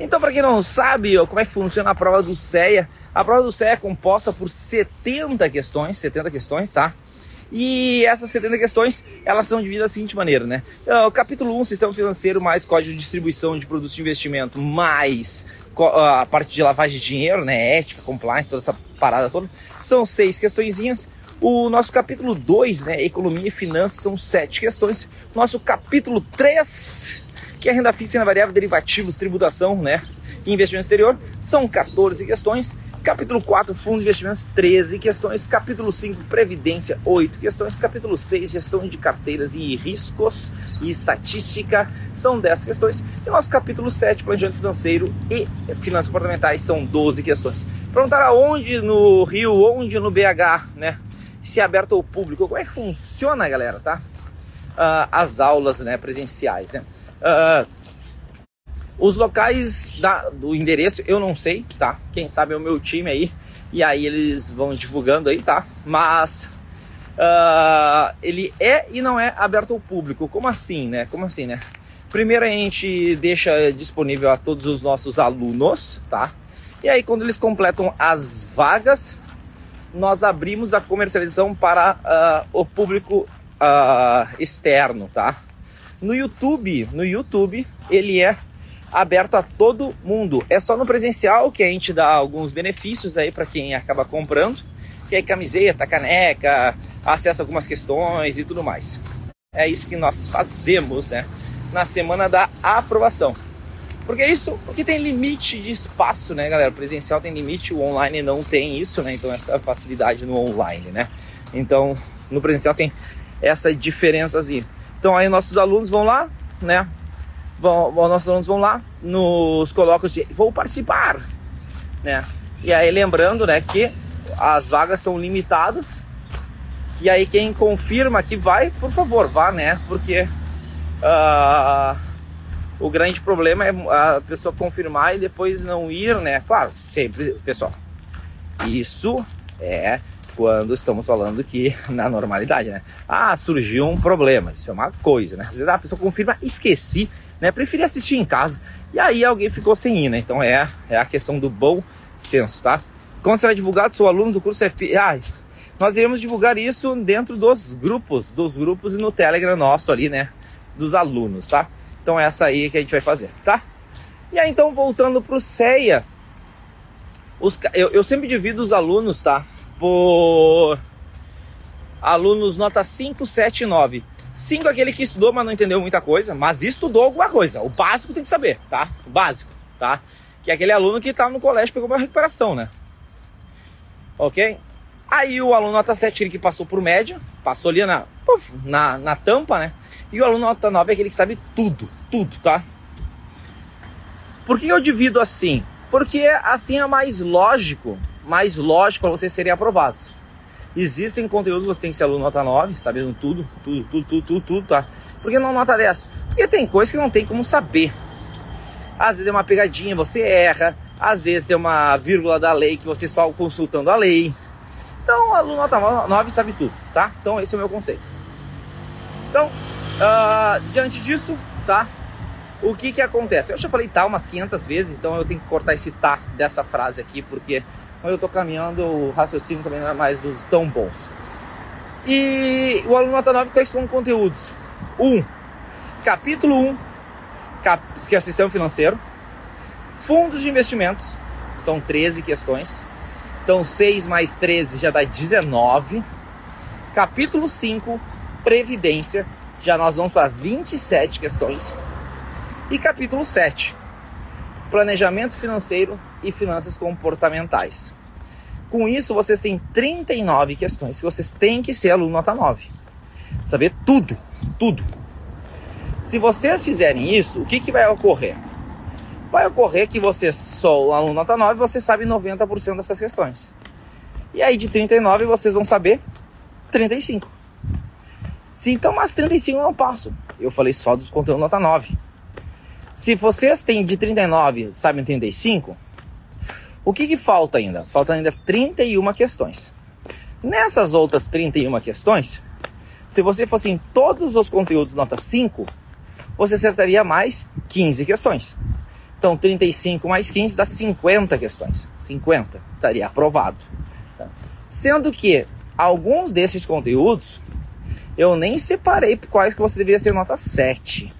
Então, para quem não sabe como é que funciona a prova do CEA, a prova do CEA é composta por 70 questões, 70 questões, tá? E essas 70 questões, elas são divididas da seguinte maneira, né? Ah, o capítulo 1, sistema financeiro, mais código de distribuição de produtos de investimento, mais a parte de lavagem de dinheiro, né? Ética, compliance, toda essa parada toda. São seis questõezinhas. O nosso capítulo 2, né? Economia e finanças, são sete questões. Nosso capítulo 3, que é renda fixa, renda variável, derivativos, tributação, né? E investimento exterior, são 14 questões. Capítulo 4, Fundo de Investimentos, 13 questões. Capítulo 5, Previdência, 8 questões. Capítulo 6, Gestão de Carteiras e Riscos e Estatística, são 10 questões. E o nosso capítulo 7, Planejamento Financeiro e Finanças Comportamentais, são 12 questões. Perguntar aonde no Rio, onde no BH, né? Se é aberto ao público, como é que funciona, galera, tá? Uh, as aulas né, presenciais, né? Uh, os locais da, do endereço eu não sei, tá? Quem sabe é o meu time aí. E aí eles vão divulgando aí, tá? Mas uh, ele é e não é aberto ao público. Como assim, né? Como assim, né? Primeiro a gente deixa disponível a todos os nossos alunos, tá? E aí quando eles completam as vagas, nós abrimos a comercialização para uh, o público uh, externo, tá? No YouTube, no YouTube, ele é aberto a todo mundo. É só no presencial que a gente dá alguns benefícios aí para quem acaba comprando, que é camiseta, caneca, acesso a algumas questões e tudo mais. É isso que nós fazemos, né? Na semana da aprovação. Porque isso, porque tem limite de espaço, né, galera? O presencial tem limite, o online não tem isso, né? Então essa facilidade no online, né? Então, no presencial tem essa diferençazinha. Então aí nossos alunos vão lá, né? vão, nossos alunos vão lá, nos colocam de vou participar, né? E aí lembrando, né, que as vagas são limitadas. E aí quem confirma que vai, por favor, vá, né? Porque uh, o grande problema é a pessoa confirmar e depois não ir, né? Claro, sempre, pessoal. Isso é quando estamos falando que na normalidade, né? Ah, surgiu um problema, isso é uma coisa, né? Às vezes a pessoa confirma, esqueci, né? Preferi assistir em casa. E aí alguém ficou sem ir, né? Então é, é a questão do bom senso, tá? Quando será divulgado, sou aluno do curso FP. Ai, nós iremos divulgar isso dentro dos grupos, dos grupos e no Telegram nosso ali, né? Dos alunos, tá? Então é essa aí que a gente vai fazer, tá? E aí então voltando pro CEA, os, eu, eu sempre divido os alunos, tá? Por alunos nota 5, 7 e 9. Cinco é aquele que estudou, mas não entendeu muita coisa, mas estudou alguma coisa. O básico tem que saber, tá? O básico, tá? Que é aquele aluno que estava tá no colégio pegou uma recuperação, né? Ok? Aí o aluno nota 7 ele que passou por média, passou ali na, na, na tampa, né? E o aluno nota 9 é aquele que sabe tudo, tudo, tá? Por que eu divido assim? Porque assim é mais lógico, mais lógico para vocês serem aprovados. Existem conteúdos que você tem que ser aluno nota 9, sabendo tudo, tudo, tudo, tudo, tudo, tudo, tá? Por que não nota 10? Porque tem coisas que não tem como saber. Às vezes é uma pegadinha, você erra. Às vezes tem uma vírgula da lei que você só consultando a lei. Então, aluno nota 9 sabe tudo, tá? Então, esse é o meu conceito. Então, uh, diante disso, tá? O que que acontece? Eu já falei tá umas 500 vezes, então eu tenho que cortar esse tá dessa frase aqui, porque quando eu estou caminhando, o raciocínio também não é mais dos tão bons. E o aluno nota 9 quais são conteúdos? 1. Um, capítulo 1, um, cap, que é o sistema financeiro. Fundos de investimentos, são 13 questões. Então 6 mais 13 já dá 19. Capítulo 5, Previdência, já nós vamos para 27 questões. E capítulo 7, Planejamento financeiro e finanças comportamentais. Com isso, vocês têm 39 questões que vocês têm que ser aluno nota 9. Saber tudo, tudo. Se vocês fizerem isso, o que, que vai ocorrer? Vai ocorrer que você só aluno nota 9, você sabe 90% dessas questões. E aí de 39 vocês vão saber 35. Se então, mas 35 eu não passo. Eu falei só dos conteúdos nota 9. Se vocês têm de 39, sabem 35, o que, que falta ainda? Falta ainda 31 questões. Nessas outras 31 questões, se você fosse em todos os conteúdos nota 5, você acertaria mais 15 questões. Então 35 mais 15 dá 50 questões. 50 estaria aprovado. Tá? Sendo que alguns desses conteúdos eu nem separei quais que você deveria ser nota 7.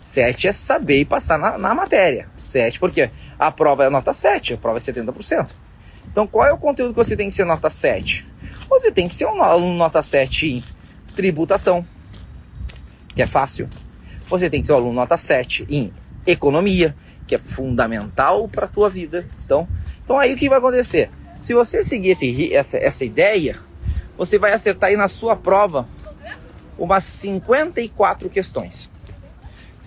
7 é saber e passar na, na matéria. 7 porque a prova é nota 7, a prova é 70%. Então qual é o conteúdo que você tem que ser nota 7? Você tem que ser um aluno nota 7 em tributação, que é fácil. Você tem que ser um aluno nota 7 em economia, que é fundamental para a tua vida. Então, então aí o que vai acontecer? Se você seguir esse, essa, essa ideia, você vai acertar aí na sua prova umas 54 questões.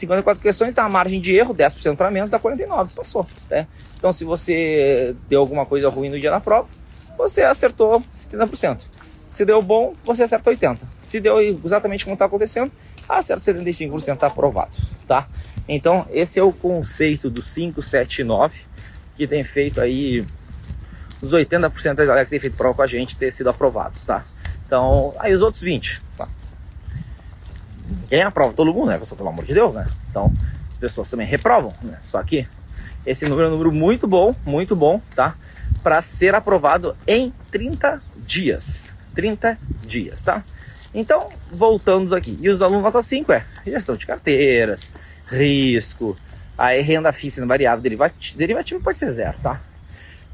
54 questões dá uma margem de erro, 10% para menos, dá 49, passou. Né? Então, se você deu alguma coisa ruim no dia da prova, você acertou 70%. Se deu bom, você acerta 80%. Se deu exatamente como está acontecendo, acerta 75%, está aprovado. Tá? Então, esse é o conceito do 5, 7 e 9, que tem feito aí os 80% da galera que tem feito prova com a gente ter sido aprovados, tá? Então, aí os outros 20, tá? Quem aprova? Todo mundo, né, pessoal? Pelo amor de Deus, né? Então, as pessoas também reprovam, né? Só que esse número é um número muito bom, muito bom, tá? Para ser aprovado em 30 dias. 30 dias, tá? Então, voltando aqui. E os alunos nota 5 é gestão de carteiras, risco, aí renda fixa variável, derivativo, pode ser zero, tá?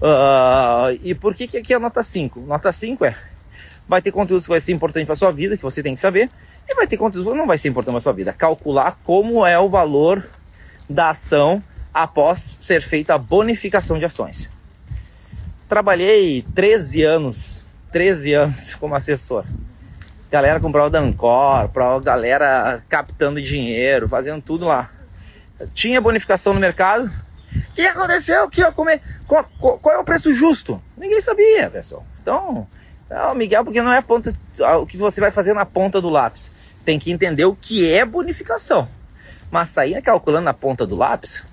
Uh, e por que, que aqui é nota 5? Nota 5 é vai ter conteúdos que vai ser importante para sua vida, que você tem que saber, e vai ter conteúdos que não vai ser importante para sua vida. Calcular como é o valor da ação após ser feita a bonificação de ações. Trabalhei 13 anos, 13 anos como assessor. Galera comprava da Ancor, galera captando dinheiro, fazendo tudo lá. Tinha bonificação no mercado. O que aconteceu? Que eu comer? Qual, qual, é o preço justo? Ninguém sabia, pessoal. Então, não, Miguel, porque não é a ponta, o que você vai fazer na ponta do lápis. Tem que entender o que é bonificação. Mas sair calculando na ponta do lápis,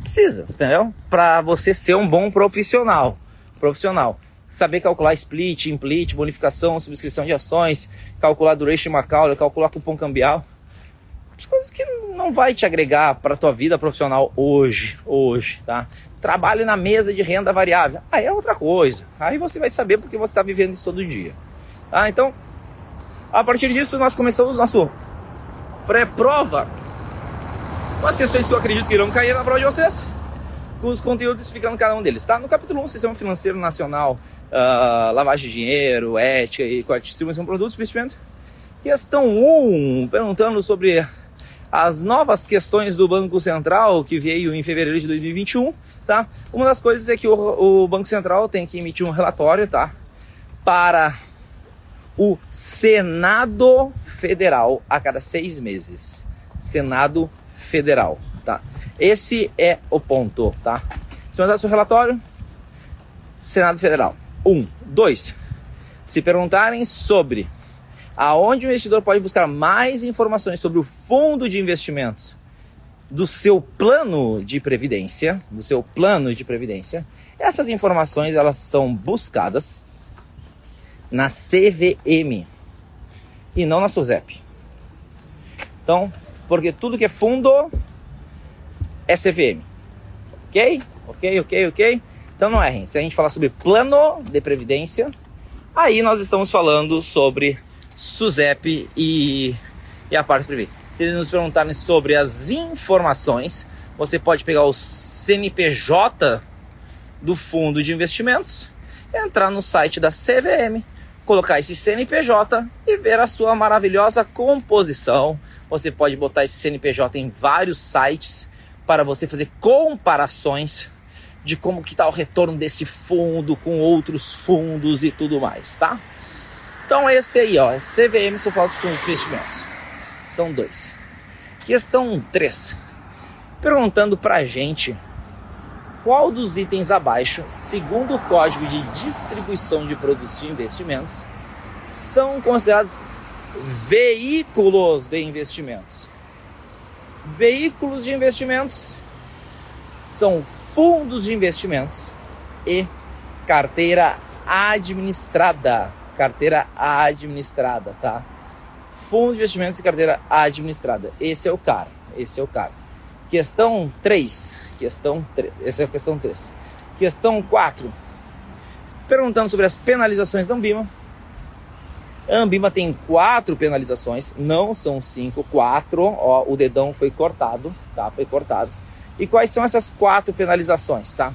precisa, entendeu? Para você ser um bom profissional. Profissional. Saber calcular split, implit, bonificação, subscrição de ações, calcular duration Macaulay, calcular cupom cambial. As coisas que não vai te agregar para tua vida profissional hoje, hoje, tá? trabalhe na mesa de renda variável. Aí é outra coisa. Aí você vai saber porque você está vivendo isso todo dia. Tá? Então, a partir disso, nós começamos nosso pré-prova as questões que eu acredito que irão cair na prova de vocês, com os conteúdos explicando cada um deles. Tá? No capítulo 1, Sistema Financeiro Nacional, uh, lavagem de dinheiro, ética e de produtos, investimento. Questão 1, perguntando sobre as novas questões do Banco Central que veio em fevereiro de 2021, tá? Uma das coisas é que o, o Banco Central tem que emitir um relatório, tá? Para o Senado Federal a cada seis meses. Senado Federal, tá? Esse é o ponto, tá? Se mandar seu relatório, Senado Federal. Um. Dois. Se perguntarem sobre aonde o investidor pode buscar mais informações sobre o fundo de investimentos do seu plano de previdência, do seu plano de previdência. Essas informações elas são buscadas na CVM e não na SUSEP. Então, porque tudo que é fundo é CVM. Ok? Ok, ok, ok? Então não errem. Se a gente falar sobre plano de previdência, aí nós estamos falando sobre SUSEP e, e a parte privada. Se eles nos perguntarem sobre as informações, você pode pegar o CNPJ do fundo de investimentos, entrar no site da CVM, colocar esse CNPJ e ver a sua maravilhosa composição. Você pode botar esse CNPJ em vários sites para você fazer comparações de como que está o retorno desse fundo com outros fundos e tudo mais, tá? Então esse aí, ó, é CVM, falo de fundos de investimentos. Questão 2. Questão 3. Perguntando pra gente qual dos itens abaixo, segundo o Código de Distribuição de Produtos de Investimentos, são considerados veículos de investimentos. Veículos de investimentos são fundos de investimentos e carteira administrada carteira administrada, tá? Fundo de investimentos e carteira administrada. Esse é o cara, esse é o cara. Questão 3. Questão 3. Essa é a questão 3. Questão 4. Perguntando sobre as penalizações da Ambima. A Ambima tem quatro penalizações, não são cinco, quatro. Ó, o dedão foi cortado, tá? Foi cortado. E quais são essas quatro penalizações, tá?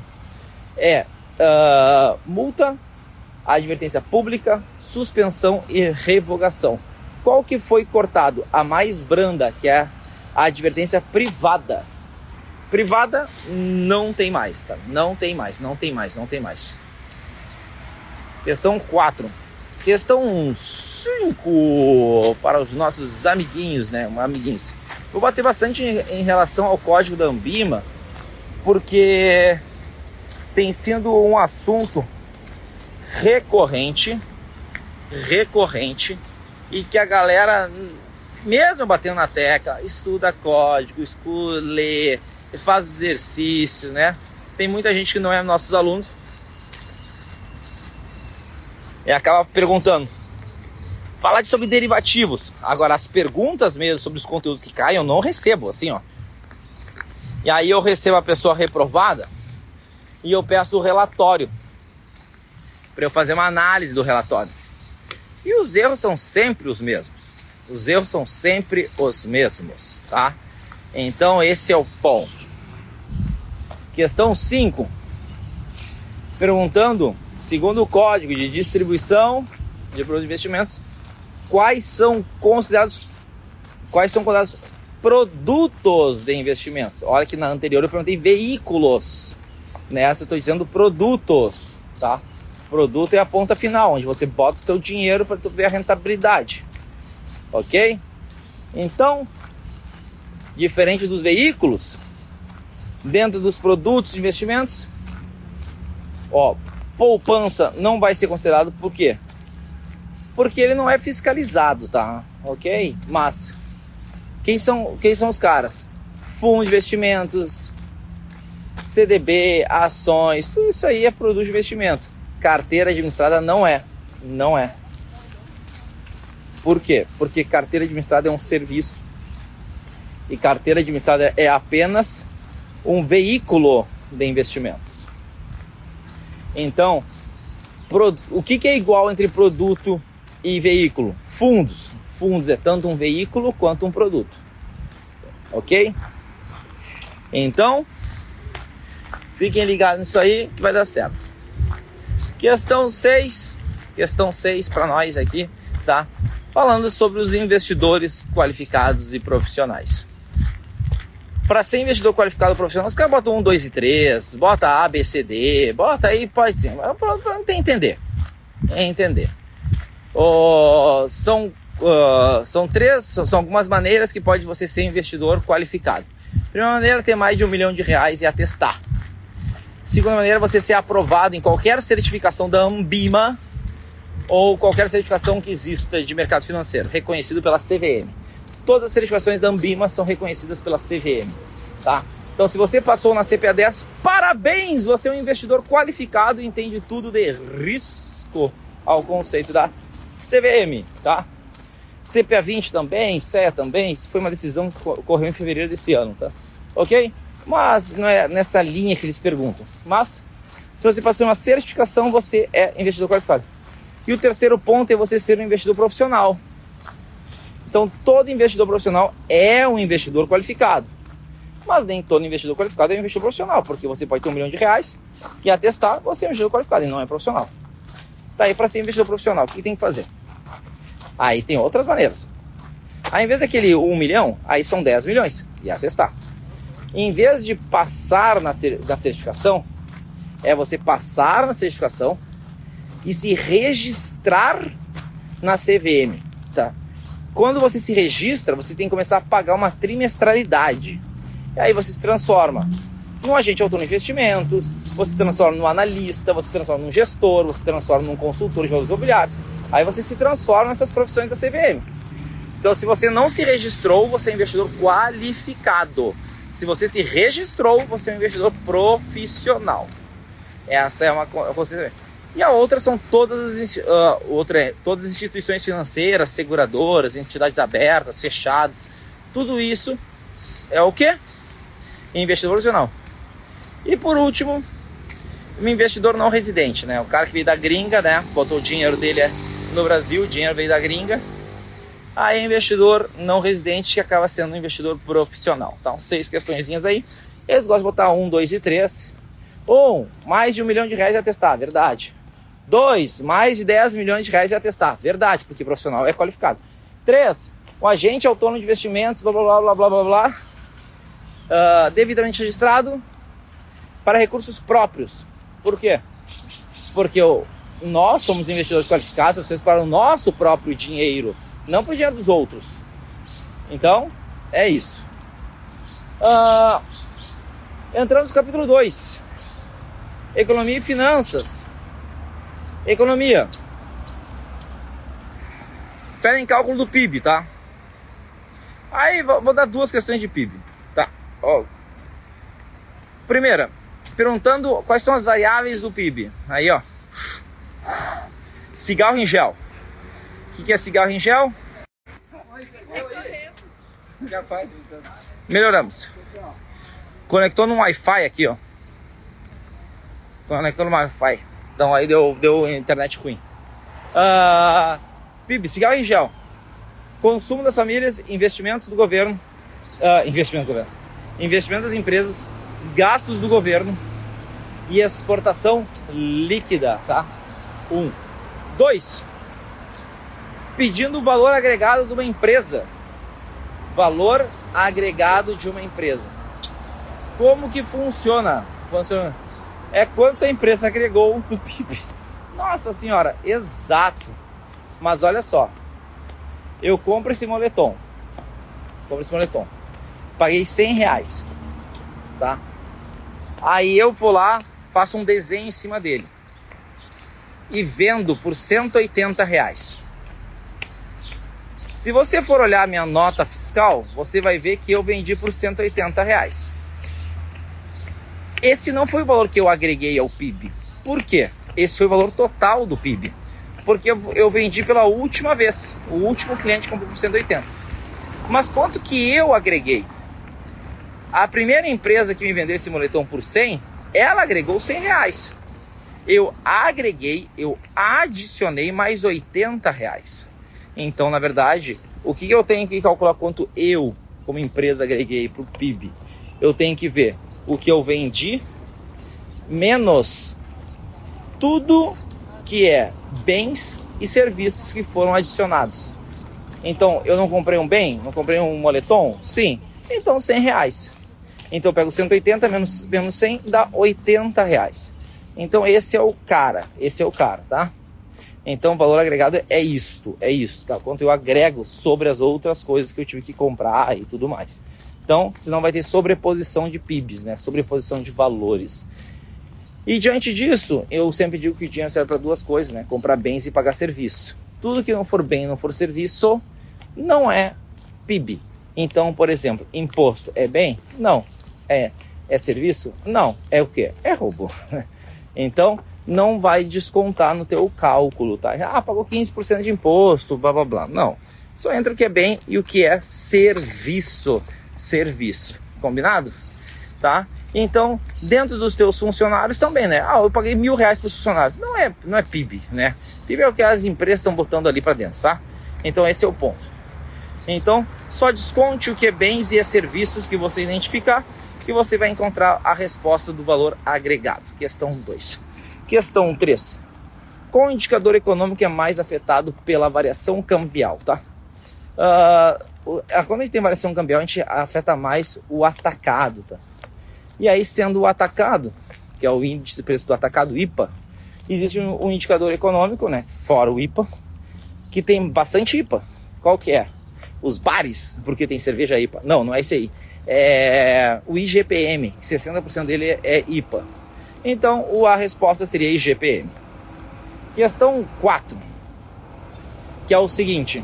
É uh, multa, advertência pública, suspensão e revogação. Qual que foi cortado? A mais branda, que é a advertência privada. Privada não tem mais, tá? Não tem mais, não tem mais, não tem mais. Questão 4. Questão 5 para os nossos amiguinhos, né? Amiguinhos. Vou bater bastante em, em relação ao código da Ambima, porque tem sido um assunto recorrente, recorrente, e que a galera, mesmo batendo na tecla, estuda código, lê, faz exercícios, né? Tem muita gente que não é nossos alunos, e acaba perguntando. Falar sobre derivativos. Agora, as perguntas mesmo sobre os conteúdos que caem, eu não recebo, assim, ó. E aí eu recebo a pessoa reprovada e eu peço o relatório para eu fazer uma análise do relatório. E os erros são sempre os mesmos. Os erros são sempre os mesmos, tá? Então esse é o ponto. Questão 5 perguntando, segundo o código de distribuição de produtos de investimentos, quais são considerados quais são considerados produtos de investimentos. Olha que na anterior eu perguntei veículos. Nessa eu estou dizendo produtos, tá? Produto é a ponta final, onde você bota o teu dinheiro para tu ver a rentabilidade. OK? Então, diferente dos veículos, dentro dos produtos de investimentos, Ó, poupança não vai ser considerado por quê? Porque ele não é fiscalizado, tá? Ok? Mas quem são, quem são os caras? Fundos de investimentos, CDB, ações, tudo isso aí é produto de investimento. Carteira administrada não é. Não é. Por quê? Porque carteira administrada é um serviço. E carteira administrada é apenas um veículo de investimentos. Então, o que, que é igual entre produto e veículo? Fundos. Fundos é tanto um veículo quanto um produto. Ok? Então, fiquem ligados nisso aí que vai dar certo. Questão 6, questão 6 para nós aqui, tá? Falando sobre os investidores qualificados e profissionais para ser investidor qualificado profissional, os caras botam um, dois e três, bota A, B, C, D, bota aí, pode ser, para entender. É entender. Oh, são, uh, são três, são algumas maneiras que pode você ser investidor qualificado. Primeira maneira, ter mais de um milhão de reais e atestar. Segunda maneira, você ser aprovado em qualquer certificação da Ambima ou qualquer certificação que exista de mercado financeiro, reconhecido pela CVM. Todas as certificações da Ambima são reconhecidas pela CVM, tá? Então, se você passou na CPA 10, parabéns! Você é um investidor qualificado e entende tudo de risco ao conceito da CVM, tá? CPA 20 também, CEA também, isso foi uma decisão que ocorreu em fevereiro desse ano, tá? Ok? Mas não é nessa linha que eles perguntam. Mas, se você passou uma certificação, você é investidor qualificado. E o terceiro ponto é você ser um investidor profissional. Então, todo investidor profissional é um investidor qualificado. Mas nem todo investidor qualificado é um investidor profissional, porque você pode ter um milhão de reais e atestar, você é um investidor qualificado e não é profissional. Tá aí para ser investidor profissional, o que tem que fazer? Aí tem outras maneiras. Aí, em vez daquele 1 milhão, aí são 10 milhões e atestar. Em vez de passar na, na certificação, é você passar na certificação e se registrar na CVM, tá? Quando você se registra, você tem que começar a pagar uma trimestralidade. E aí você se transforma num agente autônomo de investimentos, você se transforma num analista, você se transforma num gestor, você se transforma num consultor de valores imobiliários. Aí você se transforma nessas profissões da CVM. Então, se você não se registrou, você é investidor qualificado. Se você se registrou, você é um investidor profissional. Essa é uma coisa. E a outra são todas as, uh, outra é, todas as instituições financeiras, seguradoras, entidades abertas, fechadas. Tudo isso é o que? investidor profissional. E por último, um investidor não residente, né? O cara que veio da gringa, né? Botou o dinheiro dele no Brasil, o dinheiro veio da gringa. Aí é investidor não residente que acaba sendo um investidor profissional. Então, seis questõezinhas aí. Eles gostam de botar um, dois e três. Um, mais de um milhão de reais a testar, verdade. Dois, mais de 10 milhões de reais a testar, verdade, porque profissional é qualificado. Três, o agente autônomo de investimentos, blá blá blá blá blá blá, uh, devidamente registrado para recursos próprios. Por quê? Porque o, nós somos investidores qualificados, vocês para o nosso próprio dinheiro, não para o dinheiro dos outros. Então, é isso. Uh, entramos no capítulo 2. Economia e finanças. Economia. Fé em cálculo do PIB, tá? Aí vou dar duas questões de PIB, tá? Ó. Primeira, perguntando quais são as variáveis do PIB. Aí, ó. Cigarro em gel. O que, que é cigarro em gel? Melhoramos. Conectou no Wi-Fi aqui, ó. Conectou no Wi-Fi. Então aí deu, deu internet ruim. Uh, PIB, cigarro em gel. Consumo das famílias, investimentos do governo, uh, investimento do governo, investimento das empresas, gastos do governo e exportação líquida, tá? Um. Dois. Pedindo o valor agregado de uma empresa. Valor agregado de uma empresa. Como que funciona? Funciona. É quanto a empresa agregou no PIB. Nossa senhora, exato. Mas olha só, eu compro esse moletom. Compro esse moletom. Paguei 100 reais. Tá? Aí eu vou lá, faço um desenho em cima dele. E vendo por 180 reais. Se você for olhar minha nota fiscal, você vai ver que eu vendi por 180 reais. Esse não foi o valor que eu agreguei ao PIB. Por quê? Esse foi o valor total do PIB porque eu vendi pela última vez. O último cliente comprou por 180. Mas quanto que eu agreguei? A primeira empresa que me vendeu esse moletom por 100, ela agregou 100 reais. Eu agreguei, eu adicionei mais 80 reais. Então, na verdade, o que eu tenho que calcular quanto eu, como empresa, agreguei para o PIB? Eu tenho que ver o que eu vendi menos tudo que é bens e serviços que foram adicionados. Então, eu não comprei um bem? Não comprei um moletom? Sim. Então, 100 reais. Então, eu pego 180 menos, menos 100, dá 80 reais. Então, esse é o cara. Esse é o cara, tá? Então, o valor agregado é isto, é isso, tá? Quanto eu agrego sobre as outras coisas que eu tive que comprar e tudo mais. Então, senão vai ter sobreposição de PIBs, né? Sobreposição de valores. E diante disso, eu sempre digo que o dinheiro serve para duas coisas, né? Comprar bens e pagar serviço. Tudo que não for bem, não for serviço, não é PIB. Então, por exemplo, imposto é bem? Não. É, é serviço? Não. É o quê? É roubo. Então, não vai descontar no teu cálculo, tá? Ah, pagou 15% de imposto, blá blá blá. Não. Só entra o que é bem e o que é serviço. Serviço. Combinado? Tá? Então, dentro dos teus funcionários também, né? Ah, eu paguei mil reais para os funcionários. Não é, não é PIB, né? PIB é o que as empresas estão botando ali para dentro, tá? Então, esse é o ponto. Então, só desconte o que é bens e é serviços que você identificar que você vai encontrar a resposta do valor agregado. Questão 2. Questão 3. Qual indicador econômico é mais afetado pela variação cambial, tá? Uh, quando a gente tem variação cambial, a gente afeta mais o atacado, tá? E aí, sendo o atacado, que é o índice de preço do atacado IPA, existe um, um indicador econômico, né, fora o IPA, que tem bastante IPA. Qual que é? Os bares, porque tem cerveja IPA. Não, não é esse aí. É o IGPM, que 60% dele é IPA. Então, a resposta seria IGPM. Questão 4, que é o seguinte: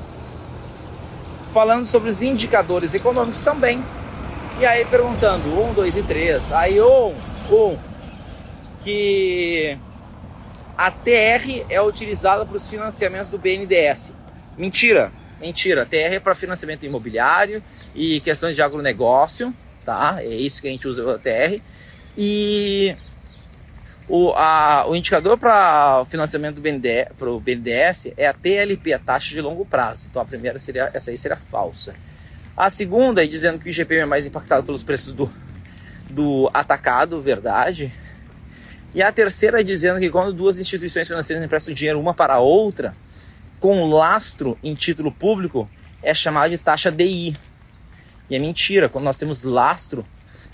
falando sobre os indicadores econômicos também, e aí perguntando, um, dois e três. Aí um, um, que a TR é utilizada para os financiamentos do BNDES. Mentira, mentira. A TR é para financiamento imobiliário e questões de agronegócio, tá? É isso que a gente usa o ATR. E o, a, o indicador para o financiamento do BNDES, é a TLP, a taxa de longo prazo. Então a primeira seria, essa aí seria falsa. A segunda dizendo que o IGPM é mais impactado pelos preços do, do atacado, verdade. E a terceira dizendo que quando duas instituições financeiras emprestam dinheiro uma para a outra, com lastro em título público, é chamada de taxa DI. E é mentira, quando nós temos lastro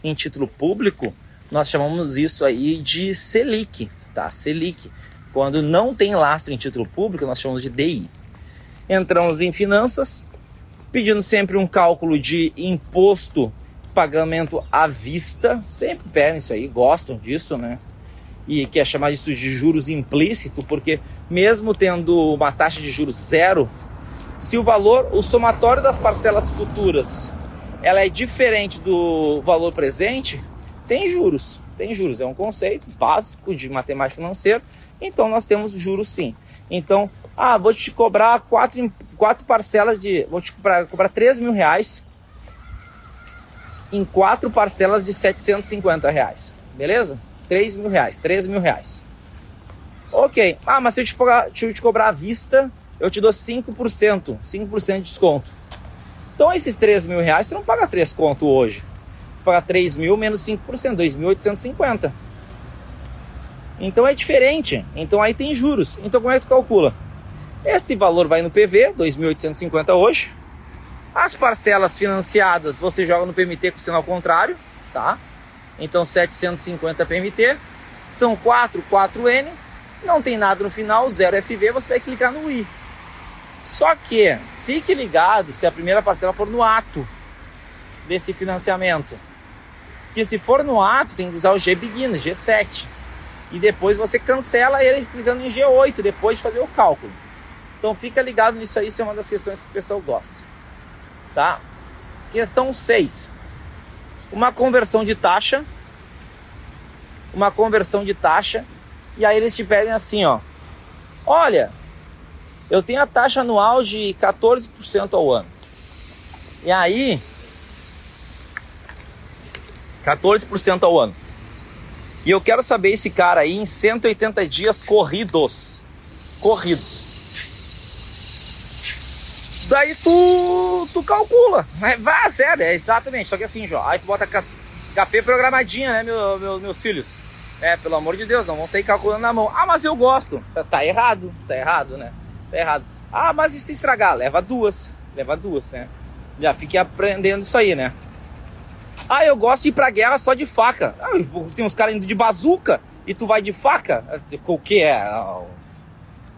em título público, nós chamamos isso aí de Selic, tá? Selic. Quando não tem lastro em título público, nós chamamos de DI. Entramos em finanças, pedindo sempre um cálculo de imposto pagamento à vista, sempre pedem isso aí, gostam disso, né? E quer chamar isso de juros implícito, porque mesmo tendo uma taxa de juros zero, se o valor, o somatório das parcelas futuras, ela é diferente do valor presente, tem juros. Tem juros, é um conceito básico de matemática financeira. Então nós temos juros sim. Então, ah, vou te cobrar quatro, quatro parcelas de. Vou te cobrar, cobrar 3 mil reais em quatro parcelas de 750 reais. Beleza? 3 mil reais, 3 mil reais. Ok. Ah, mas se eu te cobrar, se eu te cobrar à vista, eu te dou 5%, 5% de desconto. Então esses 3 mil reais, você não paga 3 conto hoje para 3 mil menos 5%, 2.850. Então é diferente. Então aí tem juros. Então como é que tu calcula? Esse valor vai no PV, 2.850 hoje. As parcelas financiadas você joga no PMT com sinal contrário, tá? Então 750 PMT. São 4, 4N. Não tem nada no final, 0 FV, você vai clicar no I. Só que fique ligado se a primeira parcela for no ato desse financiamento. Porque se for no ato, tem que usar o G Begin, G7. E depois você cancela ele clicando em G8, depois de fazer o cálculo. Então fica ligado nisso aí, isso é uma das questões que o pessoal gosta. Tá? Questão 6. Uma conversão de taxa. Uma conversão de taxa. E aí eles te pedem assim, ó. Olha, eu tenho a taxa anual de 14% ao ano. E aí, 14% ao ano. E eu quero saber esse cara aí em 180 dias corridos. Corridos. Daí tu, tu calcula. Vai, sério, é exatamente. Só que assim, Jó, aí tu bota KP programadinha, né, meu, meu, meus filhos? É, pelo amor de Deus, não vão sair calculando na mão. Ah, mas eu gosto. Tá, tá errado, tá errado, né? Tá errado. Ah, mas e se estragar? Leva duas. Leva duas, né? Já fiquei aprendendo isso aí, né? Ah, eu gosto de ir pra guerra só de faca. Ah, tem uns caras indo de bazuca e tu vai de faca? O que é?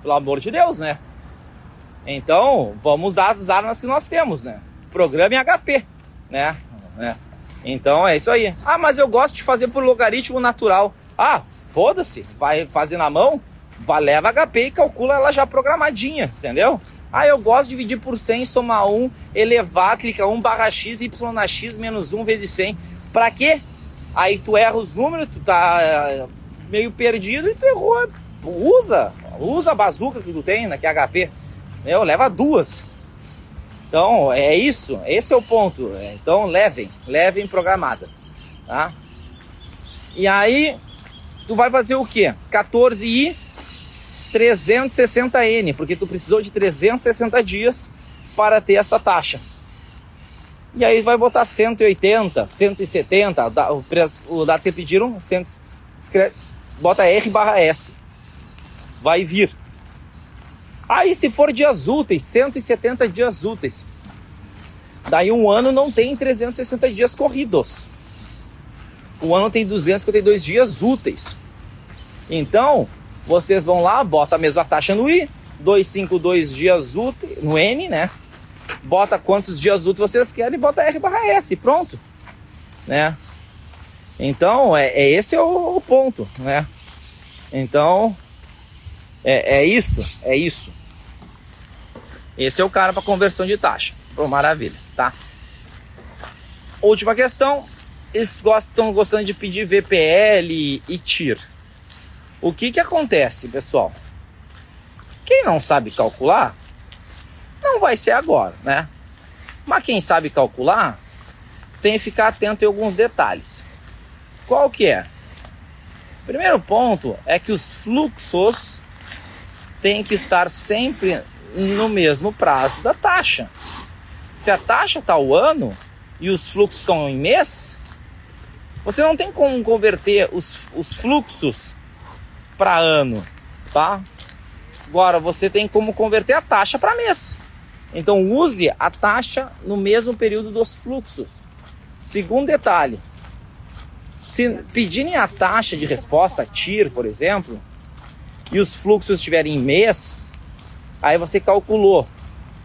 Pelo amor de Deus, né? Então, vamos usar as armas que nós temos, né? Programa em HP, né? É. Então é isso aí. Ah, mas eu gosto de fazer por logaritmo natural. Ah, foda-se, vai fazer na mão, vai, leva HP e calcula ela já programadinha, entendeu? Ah, eu gosto de dividir por 100, somar 1, elevar, clica 1 barra x, y na x menos 1 vezes 100. Pra quê? Aí tu erra os números, tu tá eh, meio perdido e tu errou. Usa, usa a bazuca que tu tem, né, que é HP. Meu, leva duas. Então, é isso, esse é o ponto. Então, levem, levem programada, tá? E aí, tu vai fazer o quê? 14i 360N, porque tu precisou de 360 dias para ter essa taxa. E aí vai botar 180, 170, o, preço, o dado que pediram, 100, escreve, bota R barra S. Vai vir. Aí se for dias úteis, 170 dias úteis. Daí um ano não tem 360 dias corridos. O ano tem 252 dias úteis. Então, vocês vão lá, bota a mesma taxa no I, 252 dias úteis, no N, né? Bota quantos dias úteis vocês querem e bota R barra S, pronto. Né? Então, é, é esse é o, o, ponto, né? Então, é, é isso, é isso. Esse é o cara para conversão de taxa. Pô, maravilha, tá? Última questão, eles estão gostando de pedir VPL e TIR. O que que acontece, pessoal? Quem não sabe calcular, não vai ser agora, né? Mas quem sabe calcular, tem que ficar atento em alguns detalhes. Qual que é? Primeiro ponto é que os fluxos têm que estar sempre no mesmo prazo da taxa. Se a taxa está ao ano e os fluxos estão em mês, você não tem como converter os, os fluxos para ano, tá? Agora você tem como converter a taxa para mês. Então use a taxa no mesmo período dos fluxos. Segundo detalhe, se pedirem a taxa de resposta, TIR, por exemplo, e os fluxos estiverem em mês, aí você calculou.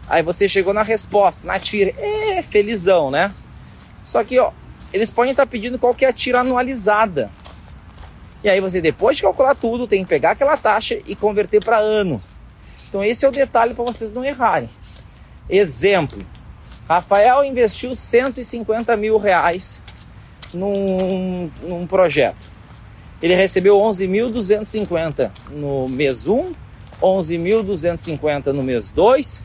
Aí você chegou na resposta, na TIR, é felizão, né? Só que ó, eles podem estar pedindo qual que é a TIR anualizada. E aí você, depois de calcular tudo, tem que pegar aquela taxa e converter para ano. Então esse é o detalhe para vocês não errarem. Exemplo, Rafael investiu 150 mil reais num, num projeto. Ele recebeu 11.250 no mês 1, 11.250 no mês 2,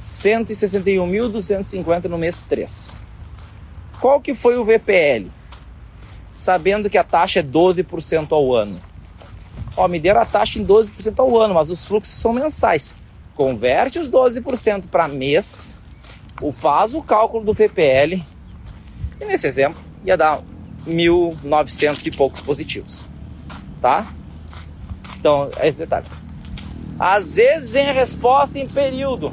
161.250 no mês 3. Qual que foi o VPL? Sabendo que a taxa é 12% ao ano. Ó, me deram a taxa em 12% ao ano, mas os fluxos são mensais. Converte os 12% para mês, faz o cálculo do VPL, e nesse exemplo, ia dar 1.900 e poucos positivos, tá? Então, é esse detalhe. Às vezes em resposta em período.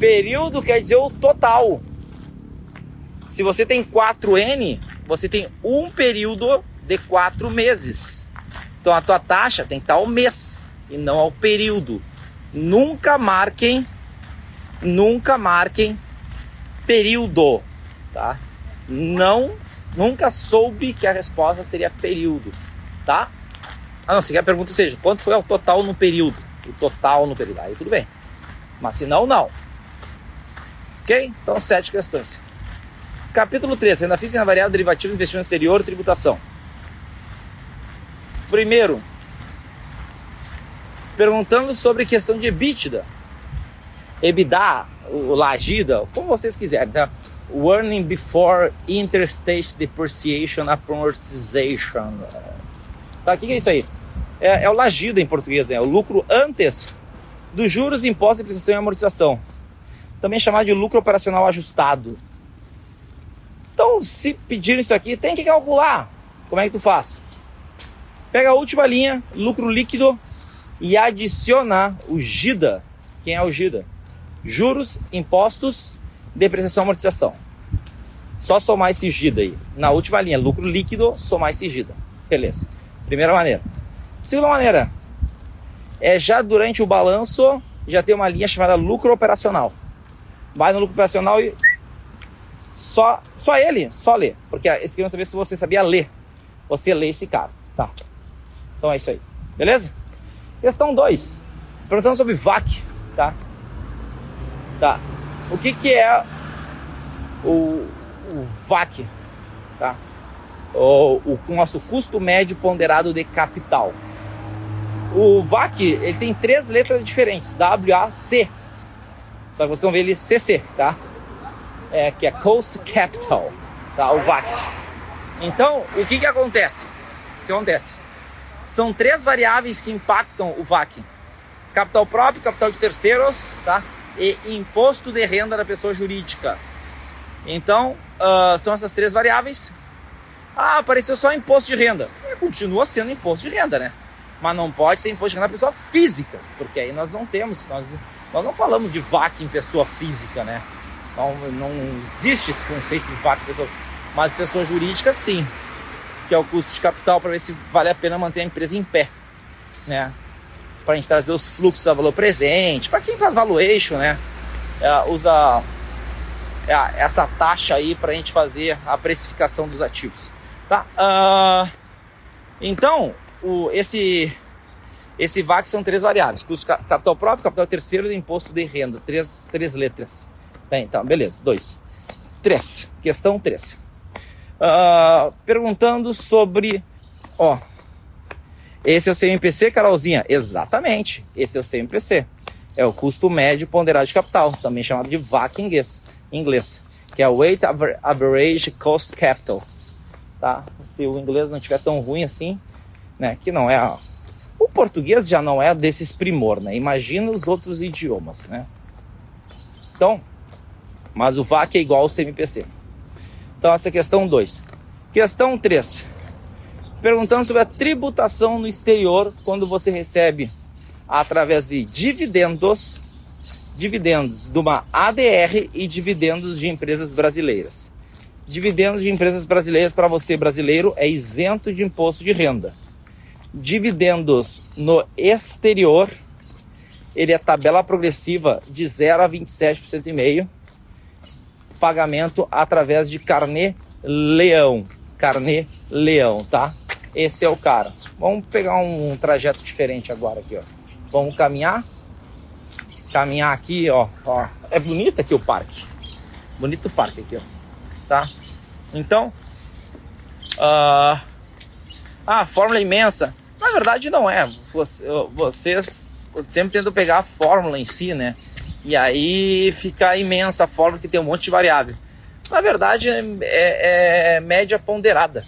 Período quer dizer o total. Se você tem 4N, você tem um período de 4 meses. Então a tua taxa tem que estar ao mês e não ao período. Nunca marquem, nunca marquem período, tá? não nunca soube que a resposta seria período, tá? Ah, não, se a pergunta seja, quanto foi o total no período? O total no período, aí tudo bem. Mas se não, não. Ok? Então, sete questões. Capítulo 3, renda fixa, renda variável, derivativo, investimento exterior tributação. Primeiro, perguntando sobre questão de EBITDA. EBITDA, o Lagida, como vocês quiserem, tá? Warning before interstate depreciation amortization. Tá, o que, que é isso aí? É, é o lagida em português, né? O lucro antes dos juros de imposto de prestação e amortização. Também chamado de lucro operacional ajustado. Então, se pedirem isso aqui, tem que calcular. Como é que tu faz? Pega a última linha, lucro líquido, e adiciona o GIDA. Quem é o GIDA? Juros, impostos depreciação e amortização. Só somar esse GIDA aí. Na última linha, lucro líquido, somar esse GIDA. Beleza. Primeira maneira. Segunda maneira, é já durante o balanço, já tem uma linha chamada lucro operacional. Vai no lucro operacional e só, só ele, só lê. Porque esse queriam saber se você sabia ler. Você lê esse cara. Tá. Então é isso aí. Beleza? Questão 2. Perguntando sobre VAC. Tá? Tá. O que, que é o, o VAC? Tá? O, o nosso custo médio ponderado de capital. O VAC ele tem três letras diferentes, WAC. Só que vocês vão ver ele CC, tá? É, que é Cost Capital, tá? O VAC. Então, o que que acontece? O que acontece? São três variáveis que impactam o VAC. Capital próprio, capital de terceiros, tá? e imposto de renda da pessoa jurídica. Então, uh, são essas três variáveis. Ah, apareceu só imposto de renda. E continua sendo imposto de renda, né? Mas não pode ser imposto de renda da pessoa física, porque aí nós não temos, nós, nós não falamos de VAC em pessoa física, né? Não, não existe esse conceito de VAC em pessoa mas pessoa jurídica sim, que é o custo de capital para ver se vale a pena manter a empresa em pé, né? para a gente trazer os fluxos a valor presente. Para quem faz valuation, né? É, usa é, essa taxa aí para a gente fazer a precificação dos ativos. Tá? Uh, então, o, esse, esse VAC são três variáveis: custo capital próprio, capital terceiro e imposto de renda. Três, três letras. Bem, então, beleza. Dois. Três. Questão três. Uh, perguntando sobre. Ó, esse é o CMPC, Carolzinha? Exatamente, esse é o CMPC. É o custo médio ponderado de capital, também chamado de VAC em inglês. inglês. que é Weight Average Cost Capital, tá? Se o inglês não tiver tão ruim assim, né? Que não é o português já não é desses primor, né? Imagina os outros idiomas, né? Então, mas o VAC é igual ao CMPC. Então, essa é questão 2. Questão 3. Perguntando sobre a tributação no exterior quando você recebe através de dividendos, dividendos de uma ADR e dividendos de empresas brasileiras. Dividendos de empresas brasileiras para você brasileiro é isento de imposto de renda. Dividendos no exterior, ele é tabela progressiva de 0 a 27% e meio. Pagamento através de carnê leão. Carnê leão, tá? Esse é o cara. Vamos pegar um trajeto diferente agora aqui, ó. Vamos caminhar. Caminhar aqui, ó. ó. É bonito aqui o parque. Bonito o parque aqui, ó. Tá? Então, uh... ah, fórmula imensa. Na verdade, não é. Vocês sempre tentam pegar a fórmula em si, né? E aí fica imensa a fórmula que tem um monte de variável. Na verdade, é, é, é média ponderada.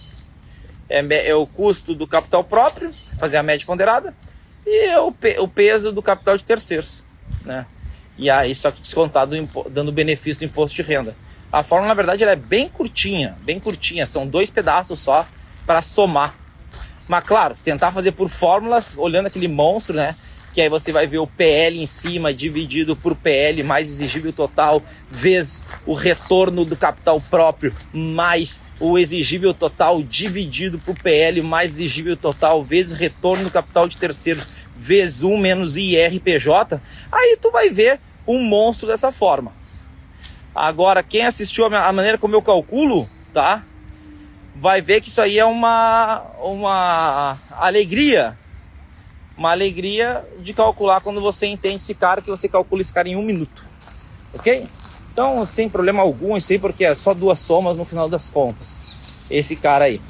É, é, o custo do capital próprio, fazer a média ponderada, e o, o peso do capital de terceiros. Né? E aí, só que descontado dando benefício do imposto de renda. A fórmula, na verdade, ela é bem curtinha, bem curtinha, são dois pedaços só para somar mas claro, se tentar fazer por fórmulas, olhando aquele monstro, né? Que aí você vai ver o PL em cima dividido por PL mais exigível total, vezes o retorno do capital próprio, mais o exigível total dividido por PL mais exigível total, vezes retorno do capital de terceiro, vezes 1 menos IRPJ, aí tu vai ver um monstro dessa forma. Agora, quem assistiu a maneira como eu calculo, tá? vai ver que isso aí é uma, uma alegria. Uma alegria de calcular quando você entende esse cara, que você calcula esse cara em um minuto. Ok? Então, sem problema algum, isso aí porque é só duas somas no final das contas. Esse cara aí.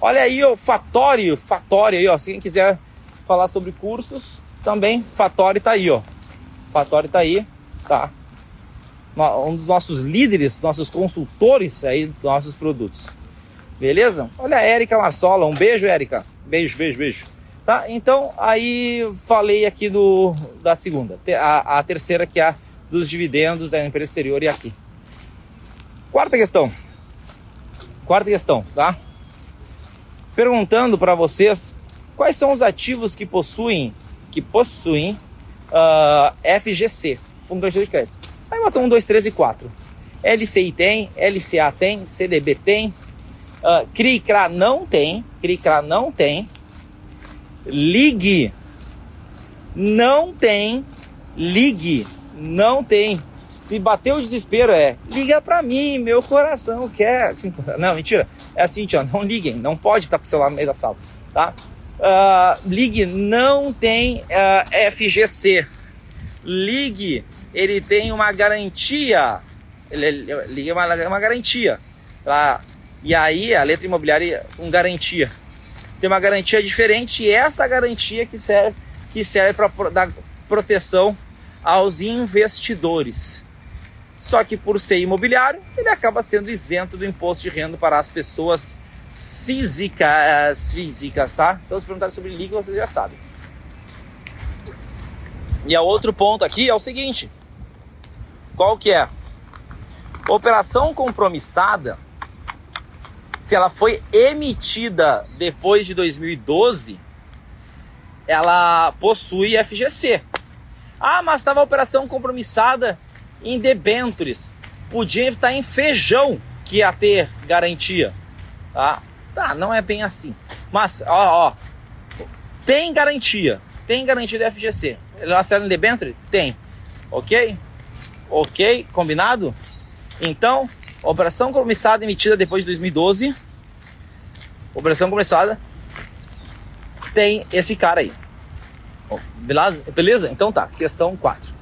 Olha aí o Fatório, Fatório aí, ó. Se quem quiser falar sobre cursos, também Fatório tá aí, ó. Fatório tá aí, tá? Um dos nossos líderes, nossos consultores aí dos nossos produtos. Beleza? Olha a Érica Marsola, um beijo, Érica. Beijo, beijo, beijo. Tá? Então, aí falei aqui do, da segunda. A, a terceira que é a dos dividendos da empresa exterior e aqui. Quarta questão. Quarta questão, tá? Perguntando para vocês quais são os ativos que possuem que possuem uh, FGC, Fundo Garantidor de Crédito. Aí botou um, dois, três e quatro. LCI tem, LCA tem, CDB tem, Uh, CRI-CRA não tem. CRI-CRA não tem. Ligue. Não tem. Ligue. Não tem. Se bater o desespero é, liga pra mim, meu coração quer. Não, mentira. É assim, tio, não liguem. Não pode estar com o celular no meio da sala, tá? Uh, ligue não tem uh, FGC. Ligue, ele tem uma garantia. Ele, ligue é uma, uma garantia. Lá, e aí a letra imobiliária com garantia. Tem uma garantia diferente e essa garantia que serve que serve para dar proteção aos investidores. Só que por ser imobiliário, ele acaba sendo isento do imposto de renda para as pessoas físicas, físicas, tá? Então se perguntarem sobre liga, vocês já sabem. E o outro ponto aqui é o seguinte: qual que é? Operação compromissada se ela foi emitida depois de 2012, ela possui FGC. Ah, mas estava a operação compromissada em debentures. Podia estar em feijão que ia ter garantia. Tá? Tá, não é bem assim. Mas, ó, ó, tem garantia. Tem garantia da FGC. Ela serve em debenture? Tem. Ok? Ok? Combinado? Então, Operação compromissada emitida depois de 2012. Operação compromissada tem esse cara aí. Beleza? Então tá, questão 4.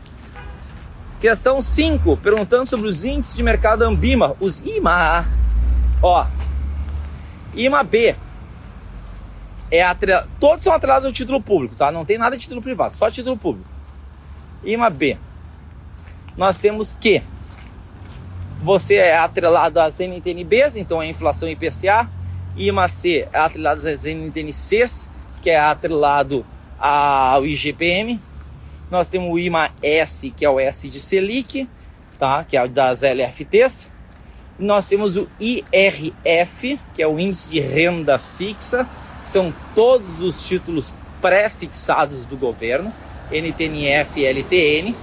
Questão 5, perguntando sobre os índices de mercado Ambima, os IMA. Ó, IMA B. É atrel... Todos são atrelados ao título público, tá? Não tem nada de título privado, só título público. IMA B. Nós temos que Você é atrelado às NTNBs, então é inflação IPCA. IMAC é atrelado às NTNCs, que é atrelado ao IGPM. Nós temos o IMA-S, que é o S de Selic, tá? que é das LFTs. Nós temos o IRF, que é o Índice de Renda Fixa, que são todos os títulos pré-fixados do governo, NTNF e LTN.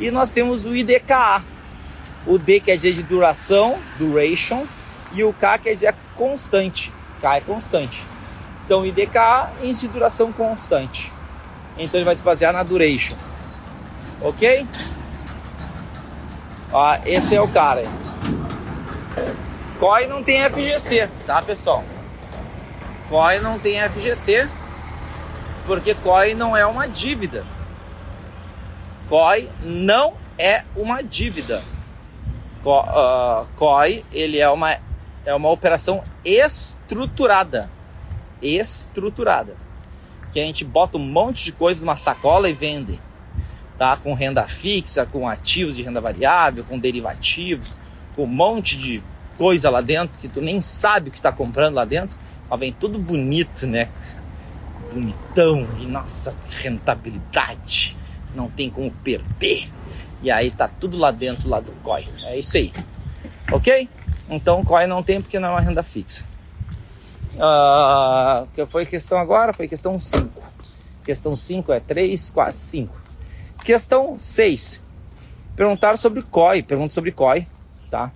E nós temos o IDKA. O D quer dizer de duração, duration, e o K quer dizer constante. K é constante. Então, IDKA, índice de duração constante. Então, ele vai se basear na duration. Ok? Ó, esse é o cara. COI não tem FGC, tá, pessoal? COI não tem FGC porque COI não é uma dívida. COI não é uma dívida. COI uh, ele é uma, é uma operação estruturada. Estruturada. Que a gente bota um monte de coisa numa sacola e vende. Tá? Com renda fixa, com ativos de renda variável, com derivativos, com um monte de coisa lá dentro que tu nem sabe o que está comprando lá dentro. Mas vem tudo bonito, né? Bonitão e nossa rentabilidade não tem como perder. E aí tá tudo lá dentro lá do COI. É isso aí. Ok? Então o COI não tem porque não é uma renda fixa. Uh, que foi questão agora? Foi questão 5. Questão 5 é 3, 4, 5. Questão 6. Perguntaram sobre COI. Pergunta sobre COI, tá?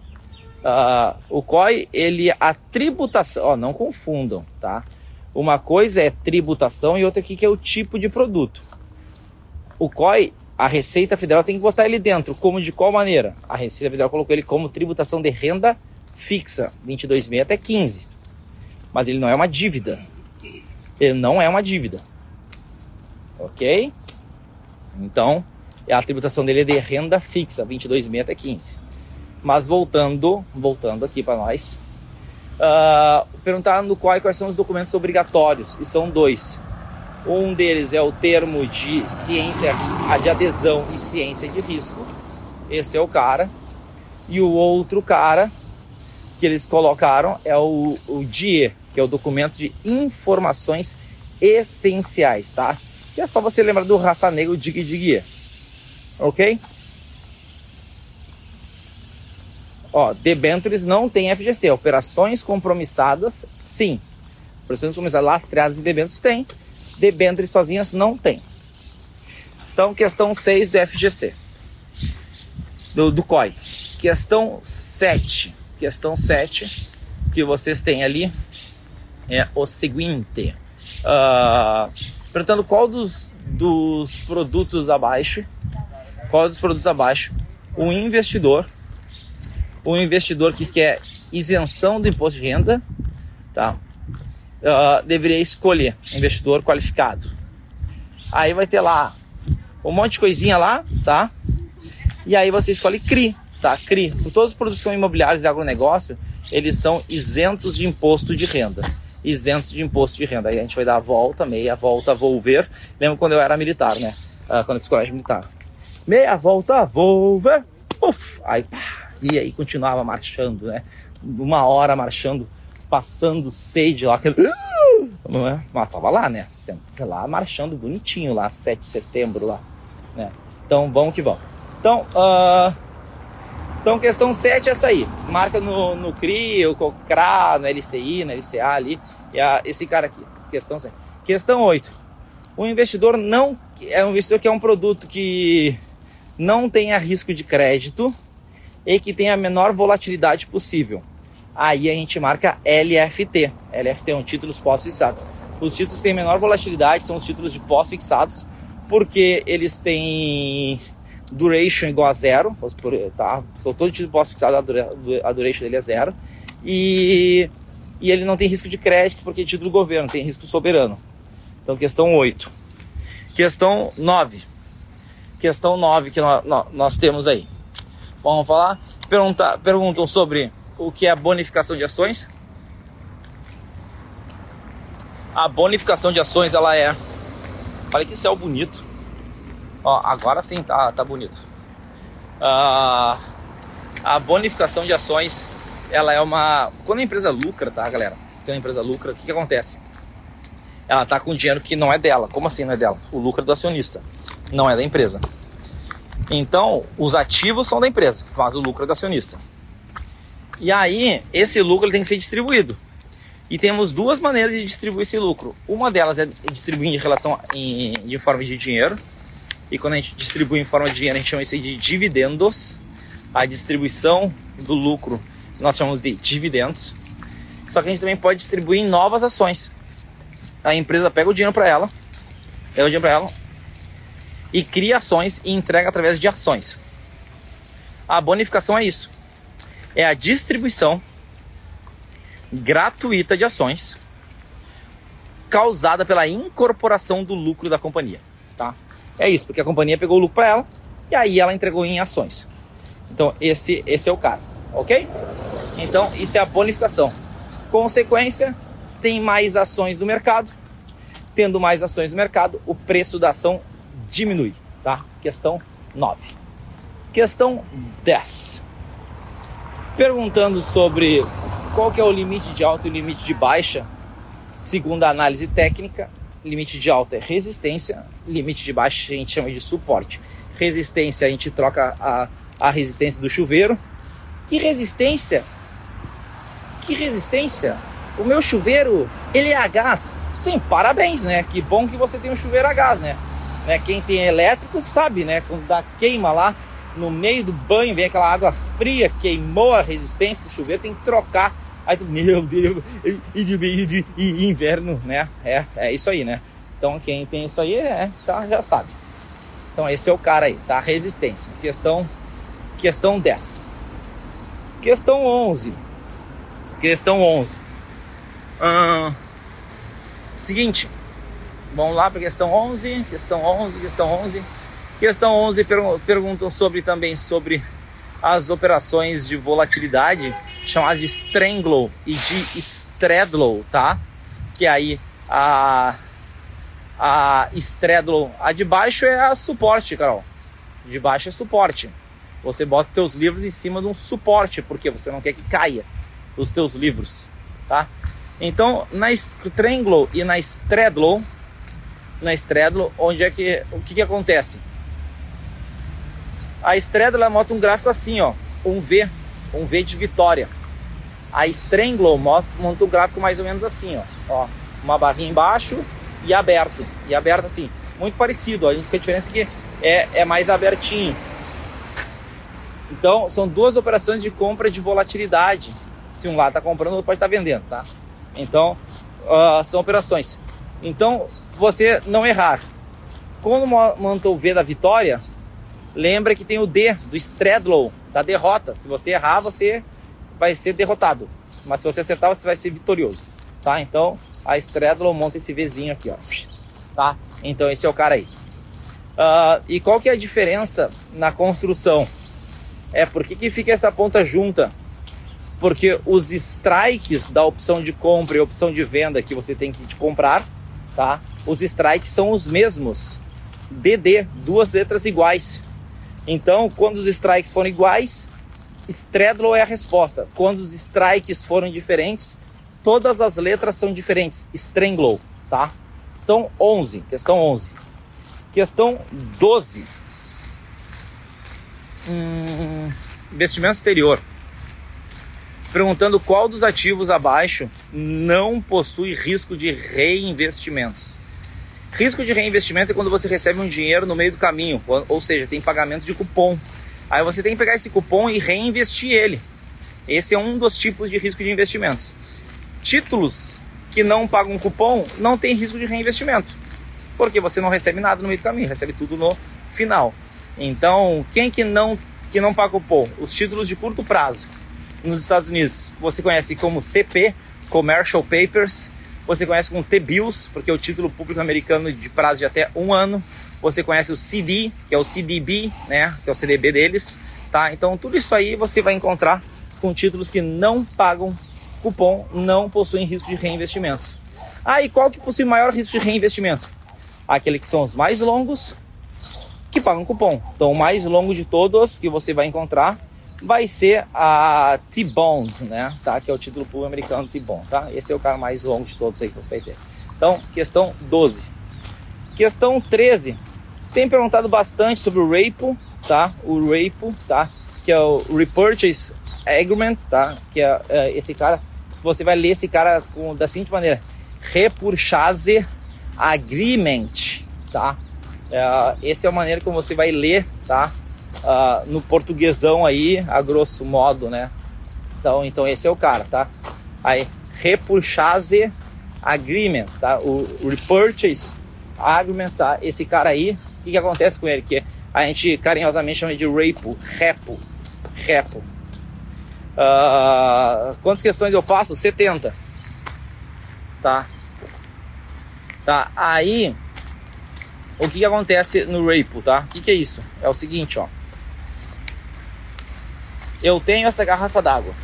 Uh, o COI, ele, a tributação, ó, não confundam, tá? Uma coisa é tributação e outra aqui que é o tipo de produto o COI, a Receita Federal tem que botar ele dentro. Como de qual maneira? A Receita Federal colocou ele como tributação de renda fixa, 22,6 até 15. Mas ele não é uma dívida. Ele não é uma dívida. Ok? Então, a tributação dele é de renda fixa, 22,6 até 15. Mas voltando, voltando aqui para nós, uh, perguntaram no COI quais são os documentos obrigatórios, e são dois. Um deles é o termo de ciência de adesão e ciência de risco. Esse é o cara. E o outro cara que eles colocaram é o, o DIE, que é o documento de informações essenciais, tá? E é só você lembrar do raça negra, o DIG DIG. Ok? Ó, debentures não tem FGC. Operações compromissadas, sim. Operações compromissadas lastreadas e debêntures tem debêntures sozinhas não tem. Então, questão 6 do FGC, do, do COI. Questão 7. Questão 7 que vocês têm ali é o seguinte: uh, perguntando qual dos, dos produtos abaixo, qual dos produtos abaixo, o investidor, o investidor que quer isenção do imposto de renda, tá? Uh, deveria escolher investidor qualificado. Aí vai ter lá um monte de coisinha lá, tá? E aí você escolhe CRI, tá? CRI. Todos os produtos imobiliários e agronegócio, eles são isentos de imposto de renda. Isentos de imposto de renda. Aí a gente vai dar a volta, meia volta, volver. Lembra quando eu era militar, né? Uh, quando eu fiz colégio militar. Meia volta, volver. Uf, aí, pá, e aí continuava marchando, né? Uma hora marchando passando sede lá, aquele. Não é? Mas tava lá, né? Sempre lá marchando bonitinho lá, 7 de setembro lá. Né? Então vamos que vamos. Então, uh, então questão 7 é essa aí. Marca no, no CRI, o CRA, no LCI, no LCA ali. E a, esse cara aqui. Questão 7. Questão 8. O investidor não. É um investidor que é um produto que não tenha risco de crédito e que tenha a menor volatilidade possível aí a gente marca LFT. LFT é um títulos pós-fixados. Os títulos têm menor volatilidade são os títulos de pós-fixados, porque eles têm duration igual a zero, tá? Todo título pós-fixado, a duration dele é zero. E, e ele não tem risco de crédito, porque é título do governo, tem risco soberano. Então, questão 8. Questão 9. Questão 9 que nós, temos aí. Vamos falar? Perguntar, perguntam sobre o que é a bonificação de ações. A bonificação de ações ela é. Olha que céu bonito. Ó, agora sim tá, tá bonito. Ah, A bonificação de ações, ela é uma. Quando a empresa lucra, tá, galera? Quando a empresa lucra, o que, que acontece? Ela tá com dinheiro que não é dela. Como assim não é dela? O lucro é do acionista, não é da empresa. Então, os ativos são da empresa, mas o lucro é do acionista. E aí, esse lucro tem que ser distribuído. E temos duas maneiras de distribuir esse lucro. Uma delas é distribuir em relação em, de forma de dinheiro. E quando a gente distribui em forma de dinheiro, a gente chama isso de dividendos. A distribuição do lucro nós chamamos de dividendos. Só que a gente também pode distribuir em novas ações. A empresa pega o dinheiro para ela, pega o dinheiro para ela e cria ações e entrega através de ações. A bonificação é isso. É a distribuição gratuita de ações causada pela incorporação do lucro da companhia, tá? É isso, porque a companhia pegou o lucro para ela e aí ela entregou em ações. Então esse esse é o cara, ok? Então isso é a bonificação. Consequência, tem mais ações no mercado. Tendo mais ações no mercado, o preço da ação diminui, tá? Questão 9. Questão 10. Perguntando sobre qual que é o limite de alta e o limite de baixa, segundo a análise técnica, limite de alta é resistência, limite de baixa a gente chama de suporte. Resistência a gente troca a, a resistência do chuveiro. Que resistência? Que resistência? O meu chuveiro, ele é a gás. Sim, parabéns, né? Que bom que você tem um chuveiro a gás, né? né? Quem tem elétrico sabe, né? Quando dá queima lá no meio do banho, vem aquela água fria, queimou a resistência do chuveiro, tem que trocar. Aí tu, meu Deus, e, e, e, inverno, né? É, é isso aí, né? Então quem tem isso aí é, tá, já sabe. Então esse é o cara aí, tá? Resistência. Questão, questão 10. Questão 11. Questão 11. Ah, seguinte, vamos lá para questão 11, questão 11, questão 11. Questão 11 perguntam sobre também sobre as operações de volatilidade chamadas de Stranglow e de Straddle, tá? Que aí a a Straddle, a de baixo é a suporte, Carol. De baixo é suporte. Você bota teus livros em cima de um suporte, porque você não quer que caia os teus livros, tá? Então, na Stranglow e na Straddle, na Straddle, onde é que o que, que acontece? A Straddle ela monta um gráfico assim, ó, um V, um V de vitória. A Stranglow monta um gráfico mais ou menos assim, ó, ó, uma barrinha embaixo e aberto, e aberto assim, muito parecido. Ó, a gente a diferença que é, é mais abertinho. Então, são duas operações de compra de volatilidade. Se um lado está comprando, o outro pode estar tá vendendo, tá? Então, uh, são operações. Então, você não errar. Quando montou o V da vitória, lembra que tem o D do Stradlow, da derrota. Se você errar, você vai ser derrotado. Mas se você acertar, você vai ser vitorioso. Tá? Então, a Stradlow monta esse Vzinho aqui, ó. Tá? Então, esse é o cara aí. Uh, e qual que é a diferença na construção? É, por que, que fica essa ponta junta? porque os strikes da opção de compra e opção de venda que você tem que comprar, tá? Os strikes são os mesmos. DD, duas letras iguais. Então, quando os strikes forem iguais, Straddle é a resposta. Quando os strikes forem diferentes, todas as letras são diferentes. Stranglow, tá? Então, 11, questão 11. Questão 12. Hum, investimento exterior perguntando qual dos ativos abaixo não possui risco de reinvestimentos. Risco de reinvestimento é quando você recebe um dinheiro no meio do caminho, ou seja, tem pagamento de cupom. Aí você tem que pegar esse cupom e reinvestir ele. Esse é um dos tipos de risco de investimentos. Títulos que não pagam cupom não tem risco de reinvestimento, porque você não recebe nada no meio do caminho, recebe tudo no final. Então, quem que não que não paga cupom? Os títulos de curto prazo nos Estados Unidos você conhece como CP, Commercial Papers, você conhece como T-Bills, porque é o título público americano de prazo de até um ano, você conhece o CD, que é o CDB, né, que é o CDB deles, tá? Então tudo isso aí você vai encontrar com títulos que não pagam cupom, não possuem risco de reinvestimento. Ah, e qual que possui maior risco de reinvestimento? Aquele que são os mais longos, que pagam cupom. Então o mais longo de todos que você vai encontrar vai ser a T-Bond, né? Tá? Que é o título público americano T-Bond, tá? Esse é o cara mais longo de todos aí que você vai ter. Então, questão 12. Questão 13. Tem perguntado bastante sobre o RAPO, tá? O RAPO, tá? Que é o Repurchase Agreement, tá? Que é, é esse cara. Você vai ler esse cara com, da seguinte maneira: Repurchase Agreement, tá? É, essa é a maneira como você vai ler, tá? Uh, no portuguesão aí, a grosso modo, né? Então, então esse é o cara, tá? Aí, Repurchase Agreement, tá? O Repurchase Agreement, tá? Esse cara aí, o que, que acontece com ele? Que a gente carinhosamente chama de repo, repo, repo. Uh, quantas questões eu faço? 70. Tá? Tá, aí o que, que acontece no repo, tá? O que, que é isso? É o seguinte, ó. Eu tenho essa garrafa d'água.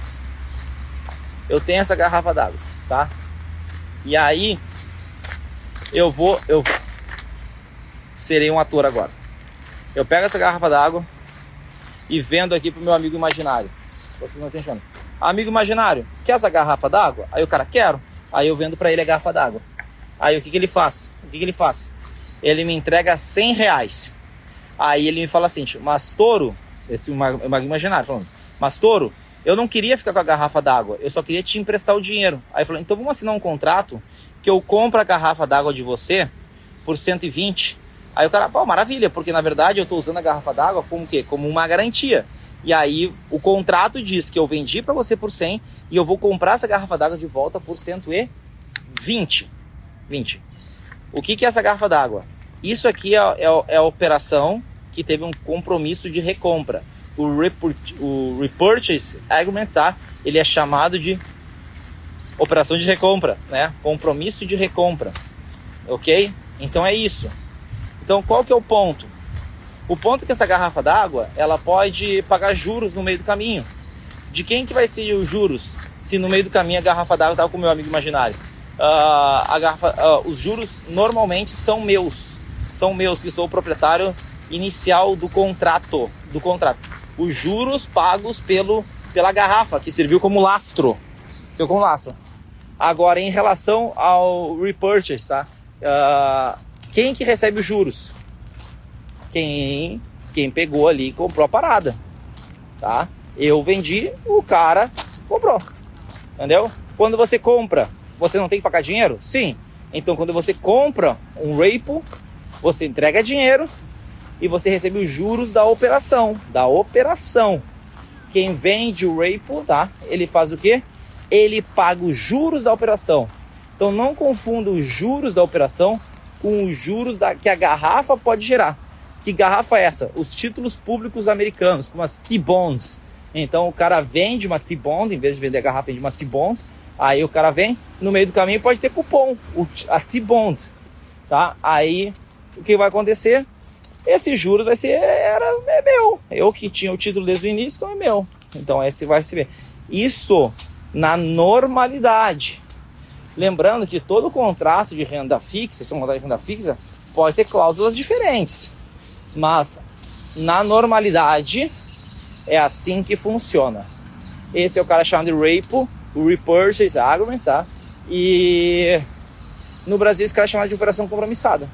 Eu tenho essa garrafa d'água, tá? E aí eu vou, eu serei um ator agora. Eu pego essa garrafa d'água e vendo aqui pro meu amigo imaginário. Vocês não estão entendendo. Amigo imaginário, quer essa garrafa d'água? Aí o cara, quero. Aí eu vendo para ele a garrafa d'água. Aí o que, que ele faz? O que, que ele faz? Ele me entrega 100 reais. Aí ele me fala assim, mas touro, esse imaginário falando, mas eu não queria ficar com a garrafa d'água, eu só queria te emprestar o dinheiro. Aí falou, então vamos assinar um contrato que eu compro a garrafa d'água de você por 120 Aí o cara, pô, maravilha, porque na verdade eu estou usando a garrafa d'água como quê? Como uma garantia. E aí o contrato diz que eu vendi para você por 100 e eu vou comprar essa garrafa d'água de volta por 120. 20. O que, que é essa garrafa d'água? Isso aqui é, é, é, a operação que teve um compromisso de recompra. O, report, o repurchase agreement, tá? Ele é chamado de operação de recompra, né? Compromisso de recompra, ok? Então é isso. Então, qual que é o ponto? O ponto é que essa garrafa d'água, ela pode pagar juros no meio do caminho. De quem que vai ser os juros? Se no meio do caminho a garrafa d'água estava com o meu amigo imaginário. Uh, a garrafa, uh, os juros normalmente são meus. São meus, que sou o proprietário inicial do contrato. Do contrato. Os juros pagos pelo, pela garrafa, que serviu como lastro. Serviu como lastro. Agora, em relação ao repurchase, tá? Uh, quem que recebe os juros? Quem, quem pegou ali e comprou a parada, tá? Eu vendi, o cara comprou, entendeu? Quando você compra, você não tem que pagar dinheiro? Sim. Então, quando você compra um repo, você entrega dinheiro e você recebe os juros da operação, da operação. Quem vende o repo, tá? Ele faz o quê? Ele paga os juros da operação. Então, não confunda os juros da operação com os juros da, que a garrafa pode gerar. Que garrafa é essa? Os títulos públicos americanos, como as T-bonds. Então o cara vende uma T-bond, em vez de vender a garrafa, vende uma T-bond. Aí o cara vem, no meio do caminho pode ter cupom, a T-bond. Tá? Aí o que vai acontecer? Esse juros vai ser, era, é meu. Eu que tinha o título desde o início, então é meu. Então esse vai receber. Isso na normalidade. Lembrando que todo contrato de renda fixa, se é um contrato de renda fixa, pode ter cláusulas diferentes. Mas na normalidade é assim que funciona. Esse é o cara chamado de repo, o repurchase agreement, tá? E no Brasil esse cara é chamado de operação compromissada.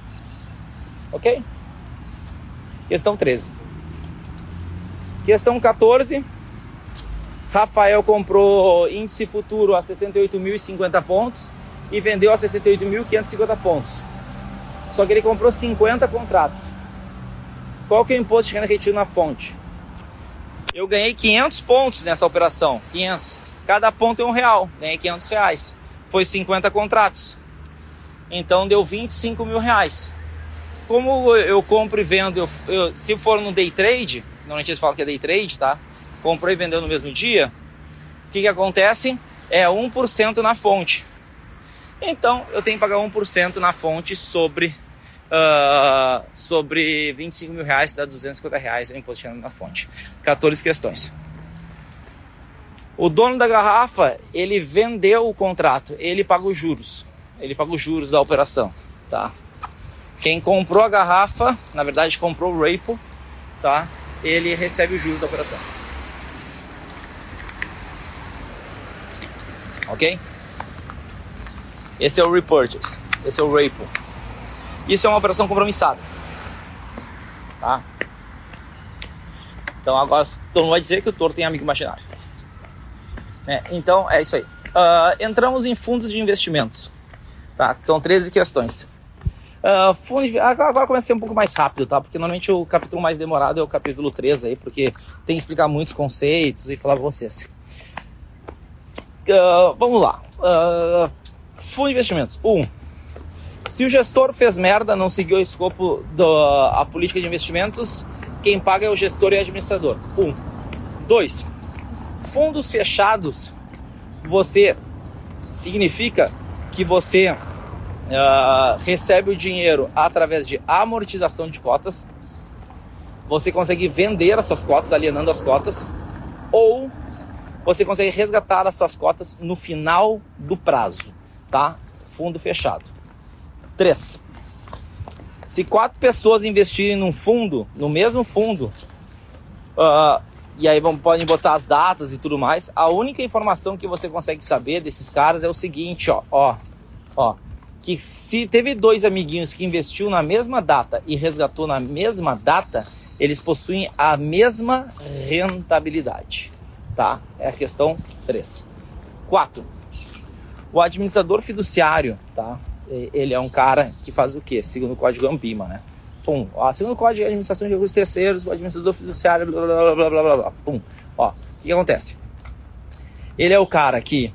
Ok? Questão 13. Questão 14. Rafael comprou índice futuro a 68.050 pontos e vendeu a 68.550 pontos. Só que ele comprou 50 contratos. Qual que é o imposto de renda retido na fonte? Eu ganhei 500 pontos nessa operação. 500. Cada ponto é um real. Ganhei 500 reais. Foi 50 contratos. Então deu 25 mil reais. Como eu compro e vendo, eu, eu, se for no day trade, normalmente eles falam que é day trade, tá? comprou e vendeu no mesmo dia, o que, que acontece? É 1% na fonte. Então eu tenho que pagar 1% na fonte sobre, uh, sobre 25 mil reais, dá 250 reais é imposto na fonte. 14 questões. O dono da garrafa, ele vendeu o contrato, ele paga os juros. Ele paga os juros da operação, tá? Quem comprou a garrafa, na verdade comprou o Rapo, tá? Ele recebe os juros da operação. Ok? Esse é o repurchase. Esse é o Rapo. Isso é uma operação compromissada. Tá? Então agora todo mundo vai dizer que o touro tem amigo imaginário. É, então é isso aí. Uh, entramos em fundos de investimentos. Tá? São 13 questões. Uh, fundo de... Agora, começa a ser um pouco mais rápido, tá? Porque normalmente o capítulo mais demorado é o capítulo 3 aí, porque tem que explicar muitos conceitos e falar pra vocês. Uh, vamos lá. Uh, fundo de investimentos. 1. Um, se o gestor fez merda, não seguiu o escopo da política de investimentos, quem paga é o gestor e o administrador. 1. Um. 2. Fundos fechados, você significa que você uh, recebe o dinheiro através de amortização de cotas. Você consegue vender as suas cotas, alienando as cotas, ou você consegue resgatar as suas cotas no final do prazo, tá? Fundo fechado. 3. Se quatro pessoas investirem num fundo, no mesmo fundo, uh, e aí vão, podem botar as datas e tudo mais, a única informação que você consegue saber desses caras é o seguinte, ó, ó, ó, que se teve dois amiguinhos que investiu na mesma data e resgatou na mesma data, eles possuem a mesma rentabilidade, tá? É a questão 3. 4. O administrador fiduciário, tá? Ele é um cara que faz o quê? Segundo o código AMPIMA, né? Pum. Ó, segundo o código de administração de recursos terceiros, o administrador fiduciário, blá blá blá blá blá blá. Pum. Ó, o que, que acontece? Ele é o cara que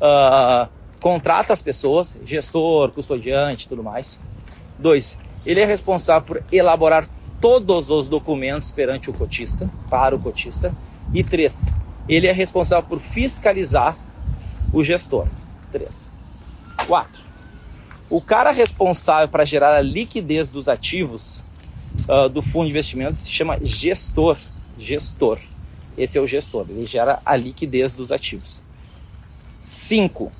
uh, contrata as pessoas, gestor, custodiante tudo mais. Dois, ele é responsável por elaborar todos os documentos perante o cotista, para o cotista. E três, ele é responsável por fiscalizar o gestor. Três. Quatro, o cara responsável para gerar a liquidez dos ativos uh, do fundo de investimentos se chama gestor. Gestor. Esse é o gestor, ele gera a liquidez dos ativos. Cinco,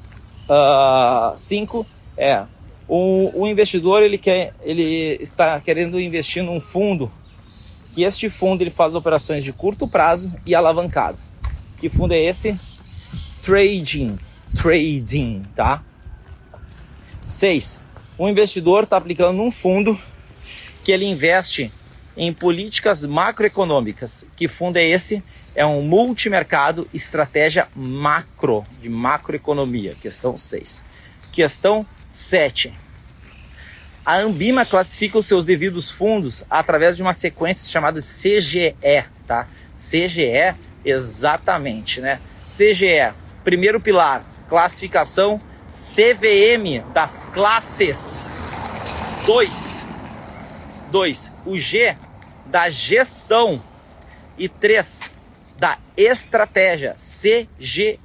Uh, cinco é o, o, investidor ele quer ele está querendo investir num fundo que este fundo ele faz operações de curto prazo e alavancado. Que fundo é esse? Trading, trading, tá? Seis. O investidor está aplicando num fundo que ele investe em políticas macroeconômicas. Que fundo é esse? É um multimercado estratégia macro, de macroeconomia, questão 6. Questão 7. A Ambima classifica os seus devidos fundos através de uma sequência chamada CGE, tá? CGE, exatamente, né? CGE, primeiro pilar, classificação CVM das classes. 2. 2. O G da gestão. E 3 da estratégia, CGE,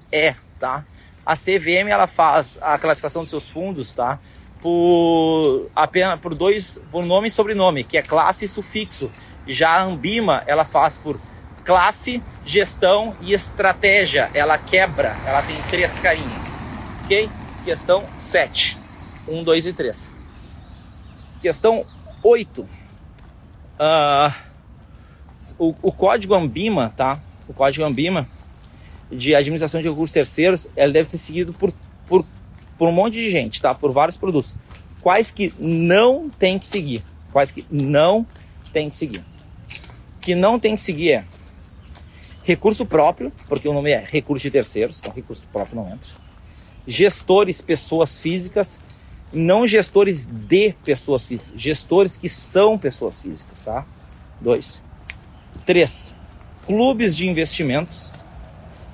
tá? A CVM ela faz a classificação dos seus fundos, tá? Por apenas por dois, por nome e sobrenome, que é classe e sufixo. Já a Ambima ela faz por classe, gestão e estratégia. Ela quebra, ela tem três carinhas. Ok? Questão 7. 1, 2 e 3. Questão 8. Uh, ah, o, o código Ambima, tá? O Código Ambima de administração de recursos terceiros, ela deve ser seguido por, por, por um monte de gente, tá? Por vários produtos. Quais que não tem que seguir? Quais que não tem que seguir? Que não tem que seguir é recurso próprio, porque o nome é recurso de terceiros, então recurso próprio não entra. Gestores, pessoas físicas, não gestores de pessoas físicas, gestores que são pessoas físicas, tá? Dois. Três clubes de investimentos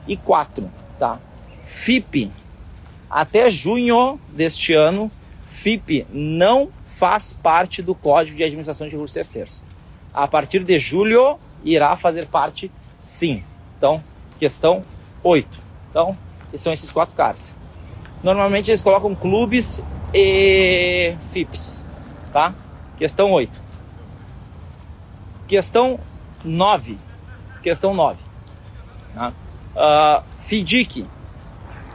e quatro, tá? FIP. Até junho deste ano, FIP não faz parte do Código de Administração de Recursos Terceiros. A partir de julho irá fazer parte sim. Então, questão 8. Então, são esses quatro caras. Normalmente eles colocam clubes e FIPs, tá? Questão 8. Questão 9 questão 9. Tá? Uh, FIDIC.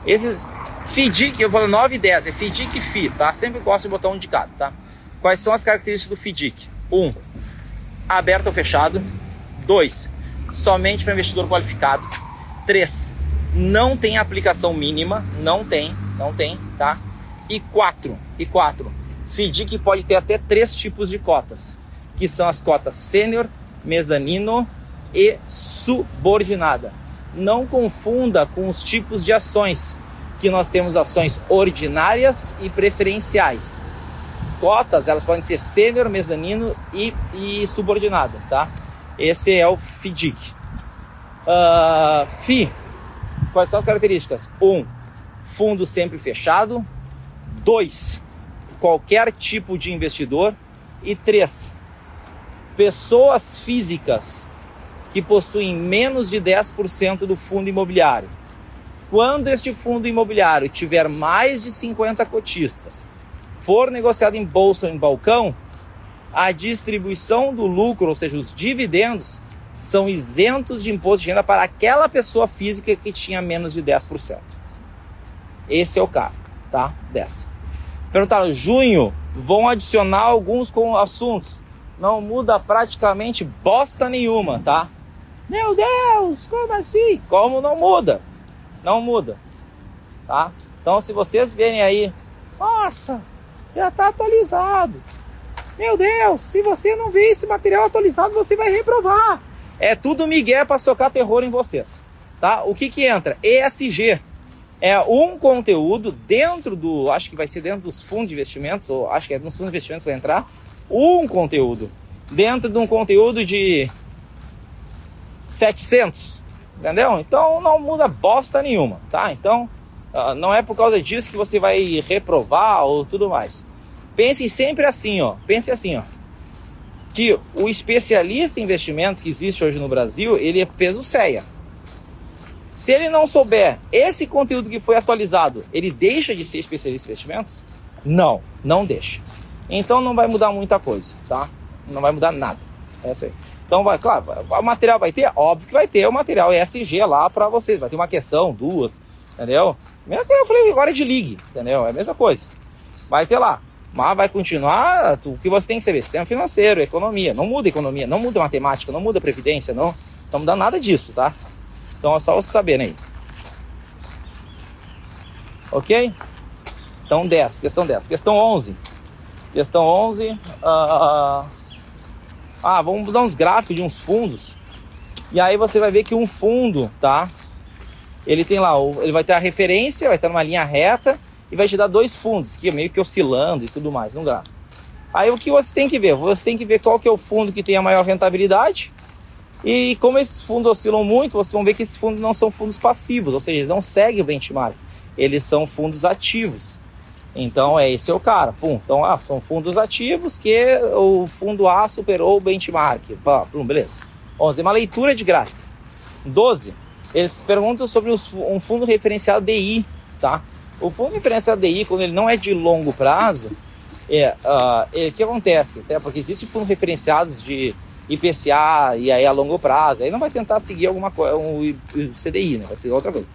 Esses FIDIC, eu falo 9 e 10, é FIDIC e FI, tá? Sempre gosto de botar um indicado, tá? Quais são as características do FIDIC? 1. Um, aberto ou fechado. 2. Somente para investidor qualificado. 3. não tem aplicação mínima, não tem, não tem, tá? E quatro, e quatro, FDIC pode ter até três tipos de cotas, que são as cotas sênior, mezanino e subordinada. Não confunda com os tipos de ações, que nós temos ações ordinárias e preferenciais. Cotas, elas podem ser sênior, mezanino e, e subordinada, tá? Esse é o FDIC. Uh, FI, quais são as características? Um, fundo sempre fechado. Dois, qualquer tipo de investidor. E três, pessoas físicas que possuem menos de 10% do fundo imobiliário. Quando este fundo imobiliário tiver mais de 50 cotistas, for negociado em bolsa ou em balcão, a distribuição do lucro, ou seja, os dividendos, são isentos de imposto de renda para aquela pessoa física que tinha menos de 10%. Esse é o caso, tá? Dessa. Perguntaram, junho, vão adicionar alguns com assuntos. Não muda praticamente bosta nenhuma, tá? Meu Deus, como assim? Como não muda? Não muda, tá? Então, se vocês verem aí, nossa, já está atualizado. Meu Deus, se você não vê esse material atualizado, você vai reprovar. É tudo migué para socar terror em vocês, tá? O que que entra? ESG é um conteúdo dentro do, acho que vai ser dentro dos fundos de investimentos, ou acho que é nos fundos de investimentos vai entrar, um conteúdo dentro de um conteúdo de 700, entendeu? Então não muda bosta nenhuma, tá? Então uh, não é por causa disso que você vai reprovar ou tudo mais. Pense sempre assim, ó. Pense assim, ó. Que o especialista em investimentos que existe hoje no Brasil, ele fez o CEA. Se ele não souber esse conteúdo que foi atualizado, ele deixa de ser especialista em investimentos? Não, não deixa. Então não vai mudar muita coisa, tá? Não vai mudar nada. É isso aí. Então, vai, claro, o material vai ter? Óbvio que vai ter o material ESG lá para vocês. Vai ter uma questão, duas, entendeu? Mesmo que eu falei agora de ligue, entendeu? É a mesma coisa. Vai ter lá. Mas vai continuar o que você tem que saber: sistema financeiro, economia. Não muda economia, não muda matemática, não muda previdência, não. Não muda nada disso, tá? Então é só vocês saberem aí. Ok? Então 10, questão 10. Questão 11. Questão 11. Uh, ah, vamos dar uns gráficos de uns fundos. E aí você vai ver que um fundo, tá? Ele tem lá, ele vai ter a referência, vai estar numa linha reta e vai te dar dois fundos, que é meio que oscilando e tudo mais, no gráfico. Aí o que você tem que ver? Você tem que ver qual que é o fundo que tem a maior rentabilidade. E como esses fundos oscilam muito, vocês vão ver que esses fundos não são fundos passivos, ou seja, eles não seguem o benchmark. Eles são fundos ativos. Então, é esse é o cara. Pum. Então, ah, são fundos ativos que o fundo A superou o benchmark. Pum, beleza. 11. Uma leitura de gráfico. 12. Eles perguntam sobre um fundo referenciado DI, tá? O fundo referenciado DI, quando ele não é de longo prazo, é, uh, é o que acontece? É, porque existem fundos referenciados de IPCA e aí a longo prazo, aí não vai tentar seguir alguma coisa, um, um CDI, né? Vai ser outra coisa.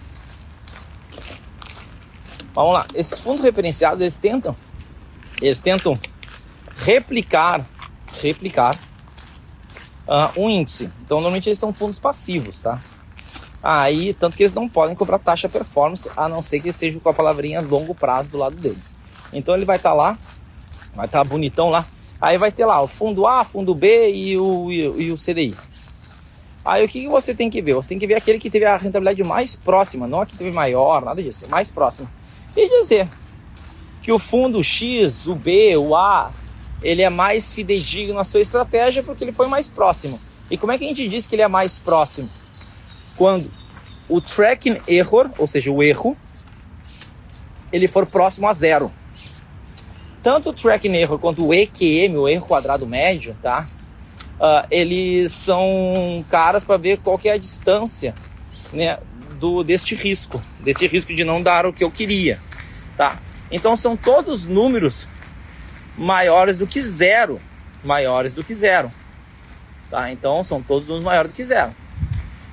Vamos lá, esses fundos referenciados, eles tentam, eles tentam replicar, replicar uh, um índice. Então, normalmente eles são fundos passivos, tá? Aí, tanto que eles não podem cobrar taxa performance, a não ser que estejam com a palavrinha longo prazo do lado deles. Então, ele vai estar tá lá, vai estar tá bonitão lá. Aí vai ter lá o fundo A, fundo B e o, e, e o CDI. Aí o que, que você tem que ver? Você tem que ver aquele que teve a rentabilidade mais próxima, não a que teve maior, nada disso, mais próxima e dizer que o fundo X, o B, o A, ele é mais fidedigno na sua estratégia porque ele foi mais próximo. E como é que a gente diz que ele é mais próximo? Quando o tracking error, ou seja, o erro, ele for próximo a zero. Tanto o tracking error quanto o EQM, o erro quadrado médio, tá? Uh, eles são caras para ver qual que é a distância né, do, deste risco, desse risco de não dar o que eu queria, tá? Então são todos números maiores do que zero, maiores do que zero, tá? Então são todos números maiores do que zero.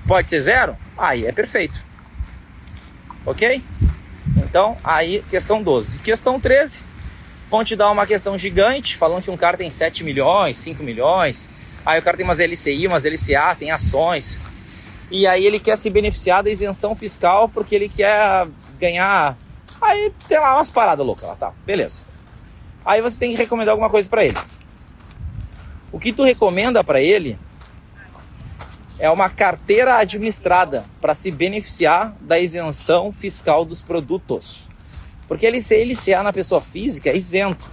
Pode ser zero? Aí é perfeito, ok? Então aí questão 12. Questão 13, vão te dar uma questão gigante, falando que um cara tem 7 milhões, 5 milhões, aí o cara tem umas LCI, umas LCA, tem ações, e aí ele quer se beneficiar da isenção fiscal porque ele quer ganhar. Aí tem lá umas paradas loucas lá, tá? Beleza. Aí você tem que recomendar alguma coisa para ele. O que tu recomenda para ele é uma carteira administrada para se beneficiar da isenção fiscal dos produtos. Porque LCA na pessoa física é isento.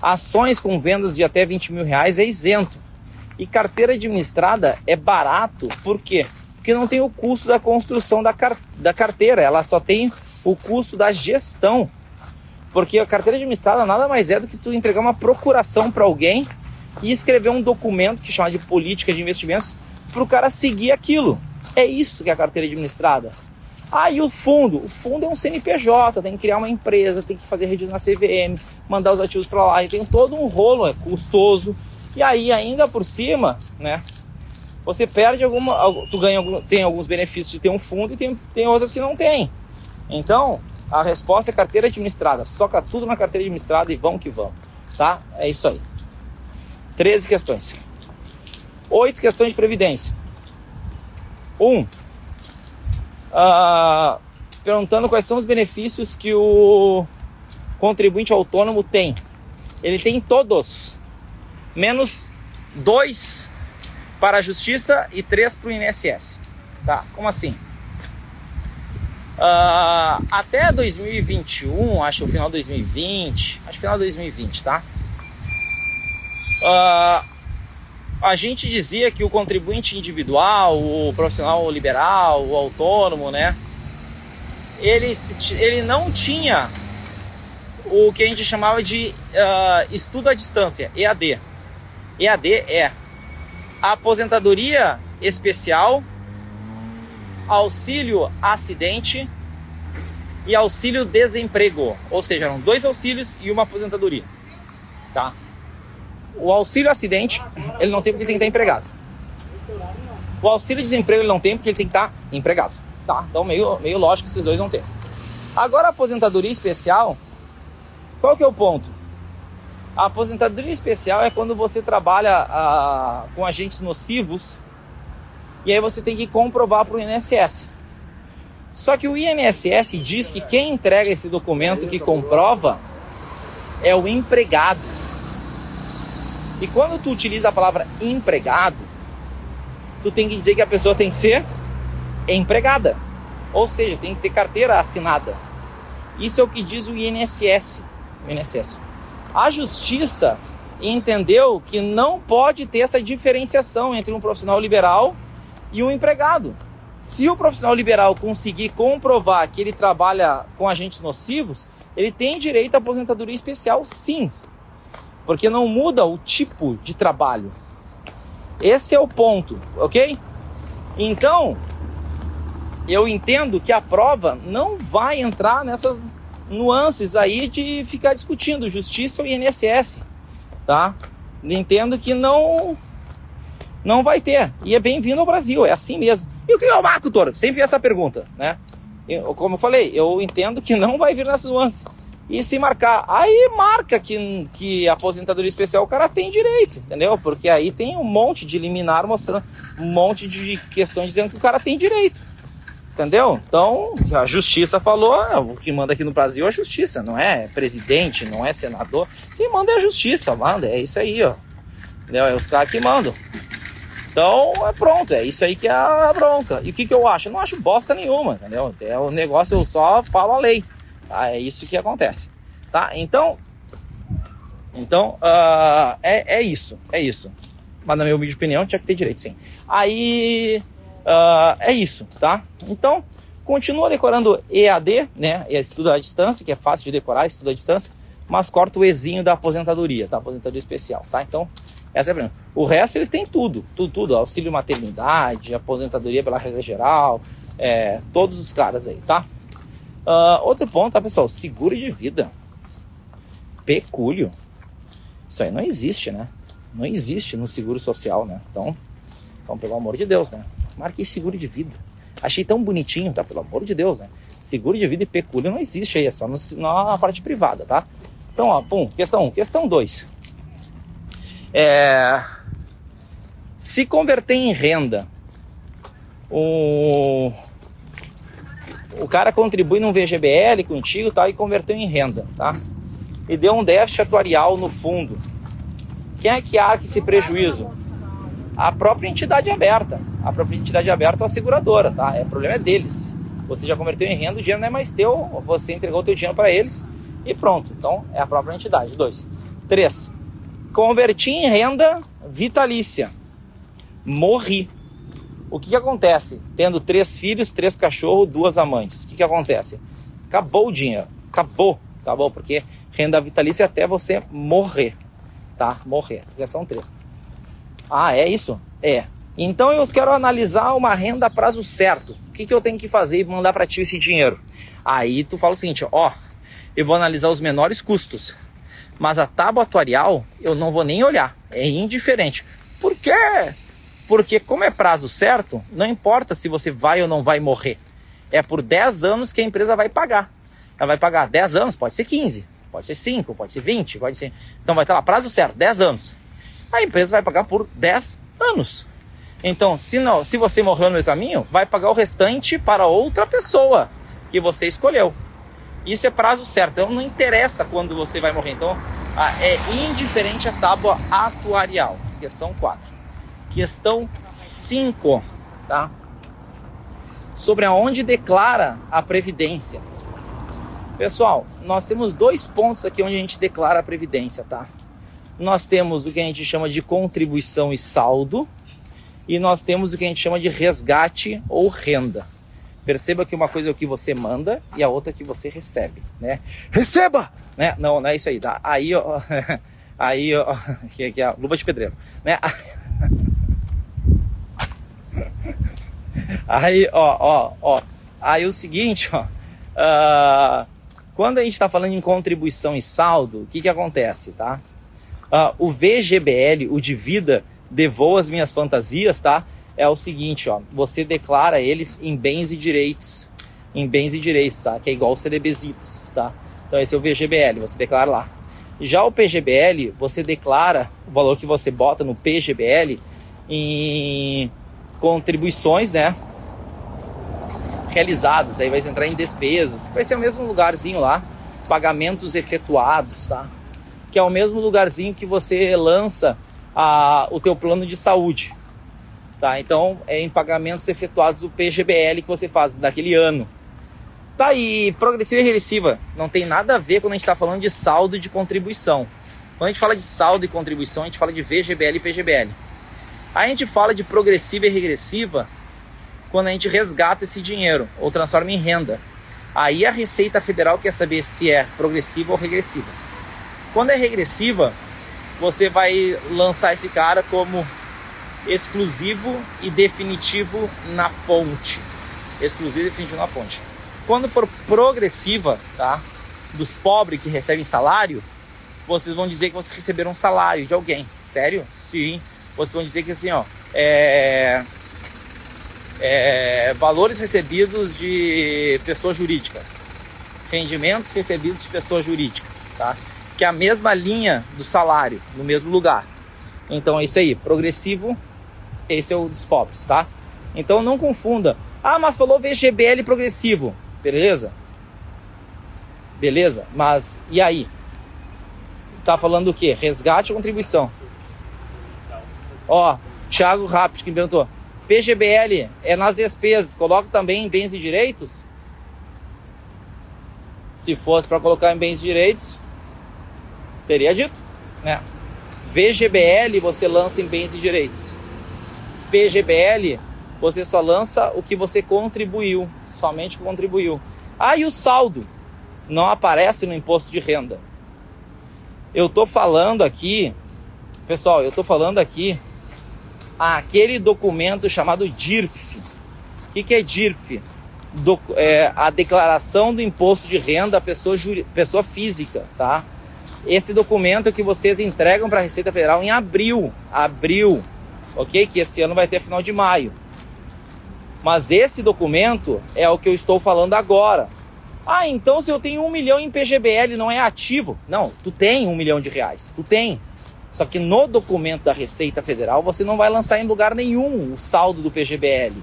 Ações com vendas de até 20 mil reais é isento. E carteira administrada é barato, por quê? Porque não tem o custo da construção da, car da carteira, ela só tem o custo da gestão. Porque a carteira administrada nada mais é do que tu entregar uma procuração para alguém e escrever um documento que chama de política de investimentos para o cara seguir aquilo. É isso que é a carteira administrada. Ah, e o fundo? O fundo é um CNPJ, tem que criar uma empresa, tem que fazer registro na CVM, mandar os ativos para lá, e tem todo um rolo, é custoso. E aí, ainda por cima, né? Você perde alguma. Tu ganha tem alguns benefícios de ter um fundo e tem, tem outros que não tem. Então, a resposta é carteira administrada. Soca tudo na carteira administrada e vamos que vamos. Tá? É isso aí. 13 questões. Oito questões de previdência. Um, uh, perguntando quais são os benefícios que o contribuinte autônomo tem. Ele tem todos menos dois para a Justiça e três para o INSS. Tá? Como assim? Uh, até 2021, acho o final de 2020, acho final de 2020, tá? Uh, a gente dizia que o contribuinte individual, o profissional liberal, o autônomo, né? Ele, ele não tinha o que a gente chamava de uh, estudo à distância, EAD. EAD é aposentadoria especial, auxílio acidente e auxílio desemprego, ou seja, eram dois auxílios e uma aposentadoria, tá? O auxílio acidente ele não tem porque ele tem que estar empregado. O auxílio desemprego ele não tem porque ele tem que estar empregado, tá? Então meio meio lógico que esses dois não tem. Agora a aposentadoria especial, qual que é o ponto? A aposentadoria especial é quando você trabalha ah, com agentes nocivos e aí você tem que comprovar para o INSS. Só que o INSS diz que quem entrega esse documento que comprova é o empregado. E quando tu utiliza a palavra empregado, tu tem que dizer que a pessoa tem que ser empregada. Ou seja, tem que ter carteira assinada. Isso é o que diz o INSS. O INSS. A justiça entendeu que não pode ter essa diferenciação entre um profissional liberal e um empregado. Se o profissional liberal conseguir comprovar que ele trabalha com agentes nocivos, ele tem direito à aposentadoria especial, sim, porque não muda o tipo de trabalho. Esse é o ponto, ok? Então, eu entendo que a prova não vai entrar nessas nuances aí de ficar discutindo justiça ou INSS, tá? Entendo que não não vai ter. E é bem-vindo ao Brasil, é assim mesmo. E o que é o Marco Toro? Sempre essa pergunta, né? Eu, como eu falei, eu entendo que não vai vir nessas nuances. E se marcar, aí marca que, que aposentadoria especial o cara tem direito, entendeu? Porque aí tem um monte de liminar mostrando um monte de questões dizendo que o cara tem direito. Entendeu? Então, a justiça falou, ah, o que manda aqui no Brasil é a justiça, não é presidente, não é senador. Quem manda é a justiça, manda, é isso aí, ó. Entendeu? É os caras que mandam. Então, é pronto, é isso aí que é a bronca. E o que, que eu acho? Eu não acho bosta nenhuma, entendeu? É o negócio, eu só falo a lei. Tá? É isso que acontece. Tá? Então, então uh, é, é isso, é isso. Mas na minha opinião, tinha que ter direito, sim. Aí, uh, é isso, tá? Então, continua decorando EAD, né? É estudo à distância, que é fácil de decorar, estudo à distância, mas corta o Ezinho da aposentadoria, tá? Aposentadoria especial, tá? Então, essa é a primeira. O resto eles têm tudo, tudo, tudo. Auxílio maternidade, aposentadoria pela regra geral, é, todos os caras aí, tá? Uh, outro ponto, tá, pessoal? Seguro de vida. Pecúlio. Isso aí não existe, né? Não existe no seguro social, né? Então, então pelo amor de Deus, né? Marquei seguro de vida. Achei tão bonitinho, tá? Pelo amor de Deus, né? Seguro de vida e pecúlio não existe aí, é só no, na parte privada, tá? Então, ó, pum, questão 1. Questão 2. É, se converter em renda o, o cara contribui num VGBL contigo tá, e converteu em renda, tá? E deu um déficit atuarial no fundo. Quem é que arca esse prejuízo? A própria entidade aberta. A própria entidade aberta é a seguradora, tá? É, o problema é deles. Você já converteu em renda, o dinheiro não é mais teu, você entregou o teu dinheiro para eles e pronto. Então é a própria entidade. Dois. Três. Converti em renda vitalícia. Morri. O que, que acontece? Tendo três filhos, três cachorros, duas amantes. O que, que acontece? Acabou o dinheiro. Acabou. Acabou, porque renda vitalícia é até você morrer. Tá? Morrer. Já são três. Ah, é isso? É. Então eu quero analisar uma renda a prazo certo. O que, que eu tenho que fazer e mandar para ti esse dinheiro? Aí tu fala o seguinte, ó, eu vou analisar os menores custos, mas a tábua atuarial eu não vou nem olhar, é indiferente. Por quê? Porque como é prazo certo, não importa se você vai ou não vai morrer. É por 10 anos que a empresa vai pagar. Ela vai pagar 10 anos, pode ser 15, pode ser 5, pode ser 20, pode ser. Então vai estar lá prazo certo, 10 anos. A empresa vai pagar por 10 anos. Então, se não, se você morreu no meio caminho, vai pagar o restante para outra pessoa que você escolheu. Isso é prazo certo. Então não interessa quando você vai morrer. Então é indiferente a tábua atuarial. Questão 4. Questão 5, tá? Sobre aonde declara a previdência. Pessoal, nós temos dois pontos aqui onde a gente declara a previdência, tá? Nós temos o que a gente chama de contribuição e saldo, e nós temos o que a gente chama de resgate ou renda. Perceba que uma coisa é o que você manda e a outra é o que você recebe, né? Receba! Né? Não, não é isso aí, tá? Aí, ó, aí, ó, que, que é a luva de pedreiro, né? Aí, ó, ó, ó. Aí o seguinte, ó. Uh, quando a gente está falando em contribuição e saldo, o que, que acontece, tá? Uh, o VGBL, o de vida, devou as minhas fantasias, tá? É o seguinte, ó. Você declara eles em bens e direitos. Em bens e direitos, tá? Que é igual o CDBzites, tá? Então esse é o VGBL, você declara lá. Já o PGBL, você declara o valor que você bota no PGBL em contribuições, né? Realizadas, aí vai entrar em despesas, vai ser o mesmo lugarzinho lá, pagamentos efetuados, tá? Que é o mesmo lugarzinho que você lança a, o teu plano de saúde, tá? Então é em pagamentos efetuados o PGBL que você faz daquele ano. Tá aí, progressiva e regressiva não tem nada a ver quando a gente está falando de saldo de contribuição. Quando a gente fala de saldo e contribuição, a gente fala de VGBL e PGBL. A gente fala de progressiva e regressiva quando a gente resgata esse dinheiro ou transforma em renda. Aí a Receita Federal quer saber se é progressiva ou regressiva. Quando é regressiva, você vai lançar esse cara como exclusivo e definitivo na fonte. Exclusivo e definitivo na fonte. Quando for progressiva, tá? Dos pobres que recebem salário, vocês vão dizer que vocês receberam um salário de alguém. Sério? Sim vocês vão dizer que assim, ó, é, é, valores recebidos de pessoa jurídica, rendimentos recebidos de pessoa jurídica, tá? Que é a mesma linha do salário, no mesmo lugar. Então é isso aí, progressivo, esse é o dos pobres, tá? Então não confunda. Ah, mas falou VGBL progressivo, beleza? Beleza? Mas e aí? Tá falando o quê? Resgate ou contribuição? Ó, Thiago Rápido que inventou. PGBL é nas despesas, coloca também em bens e direitos? Se fosse para colocar em bens e direitos, teria dito, né? VGBL você lança em bens e direitos. PGBL você só lança o que você contribuiu, somente contribuiu. Ah, e o saldo não aparece no imposto de renda. Eu tô falando aqui, pessoal, eu tô falando aqui aquele documento chamado DIRF. O que, que é DIRF? Do, é, a declaração do imposto de renda à pessoa, pessoa física, tá? Esse documento que vocês entregam para a Receita Federal em abril, abril, ok? Que esse ano vai ter final de maio. Mas esse documento é o que eu estou falando agora. Ah, então se eu tenho um milhão em PGBL não é ativo? Não, tu tem um milhão de reais, tu tem. Só que no documento da Receita Federal você não vai lançar em lugar nenhum o saldo do PGBL.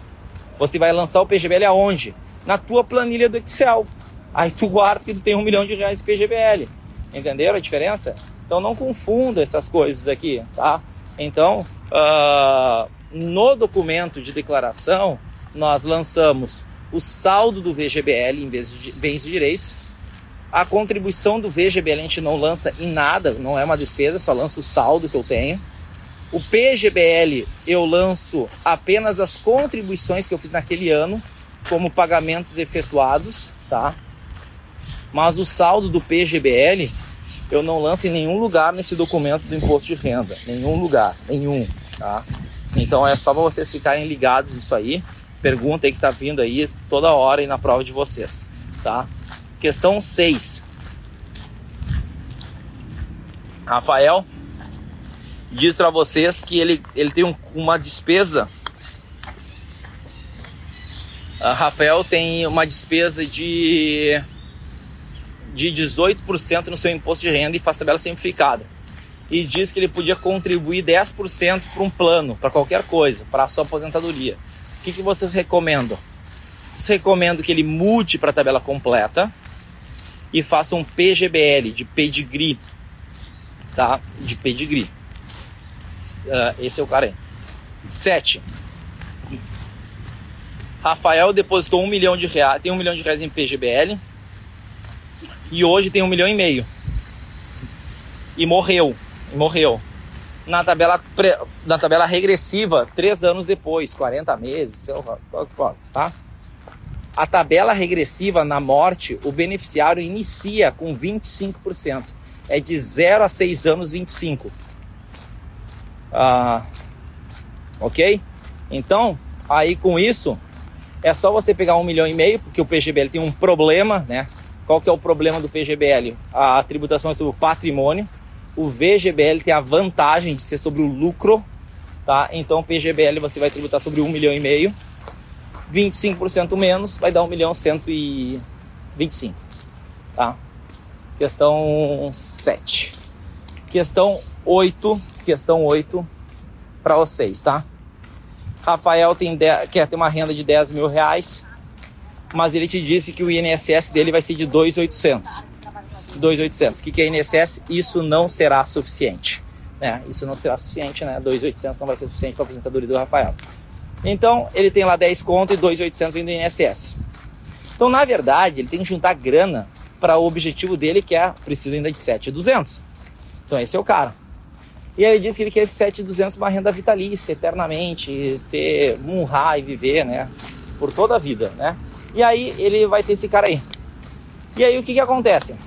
Você vai lançar o PGBL aonde? Na tua planilha do Excel. Aí tu guarda que tu tem um milhão de reais em PGBL. Entenderam a diferença? Então não confunda essas coisas aqui, tá? Então, uh, no documento de declaração, nós lançamos o saldo do VGBL em vez de bens e direitos. A contribuição do VGBL a gente não lança em nada, não é uma despesa, só lança o saldo que eu tenho. O PGBL eu lanço apenas as contribuições que eu fiz naquele ano, como pagamentos efetuados, tá? Mas o saldo do PGBL eu não lanço em nenhum lugar nesse documento do imposto de renda, nenhum lugar, nenhum, tá? Então é só para vocês ficarem ligados nisso aí. Pergunta aí que tá vindo aí toda hora aí na prova de vocês, tá? Questão 6. Rafael diz para vocês que ele, ele tem um, uma despesa. A Rafael tem uma despesa de de 18% no seu imposto de renda e faz tabela simplificada e diz que ele podia contribuir 10% para um plano, para qualquer coisa, para a sua aposentadoria. O que, que vocês recomendam? Vocês recomendam que ele mude para a tabela completa e faça um PGBL de pedigree, tá? De pedigree. Uh, esse é o cara aí. 7. Rafael depositou um milhão de reais, tem um milhão de reais em PGBL e hoje tem um milhão e meio. E morreu morreu. Na tabela, na tabela regressiva, três anos depois, 40 meses, tá? A tabela regressiva na morte, o beneficiário inicia com 25%. É de 0 a 6 anos, 25. Ah, ok? Então, aí com isso, é só você pegar um milhão e meio, porque o PGBL tem um problema, né? Qual que é o problema do PGBL? A tributação é sobre o patrimônio o VGBL tem a vantagem de ser sobre o lucro, tá? Então o PGBL você vai tributar sobre 1 milhão e meio, 25% menos vai dar 1 milhão 125, tá? Questão 7. Questão 8, questão 8 para vocês, tá? Rafael tem de, quer ter uma renda de 10 mil reais, mas ele te disse que o INSS dele vai ser de 2.800. 2.800. O que, que é INSS? Isso não será suficiente. Né? Isso não será suficiente, né? 2.800 não vai ser suficiente para a aposentadoria do Rafael. Então, ele tem lá 10 conto e 2.800 vem do INSS. Então, na verdade, ele tem que juntar grana para o objetivo dele, que é preciso ainda de 7.200. Então, esse é o cara. E ele disse que ele quer esse 7.200 uma renda vitalícia, eternamente, ser honrar e viver, né? Por toda a vida, né? E aí ele vai ter esse cara aí. E aí o que que acontece?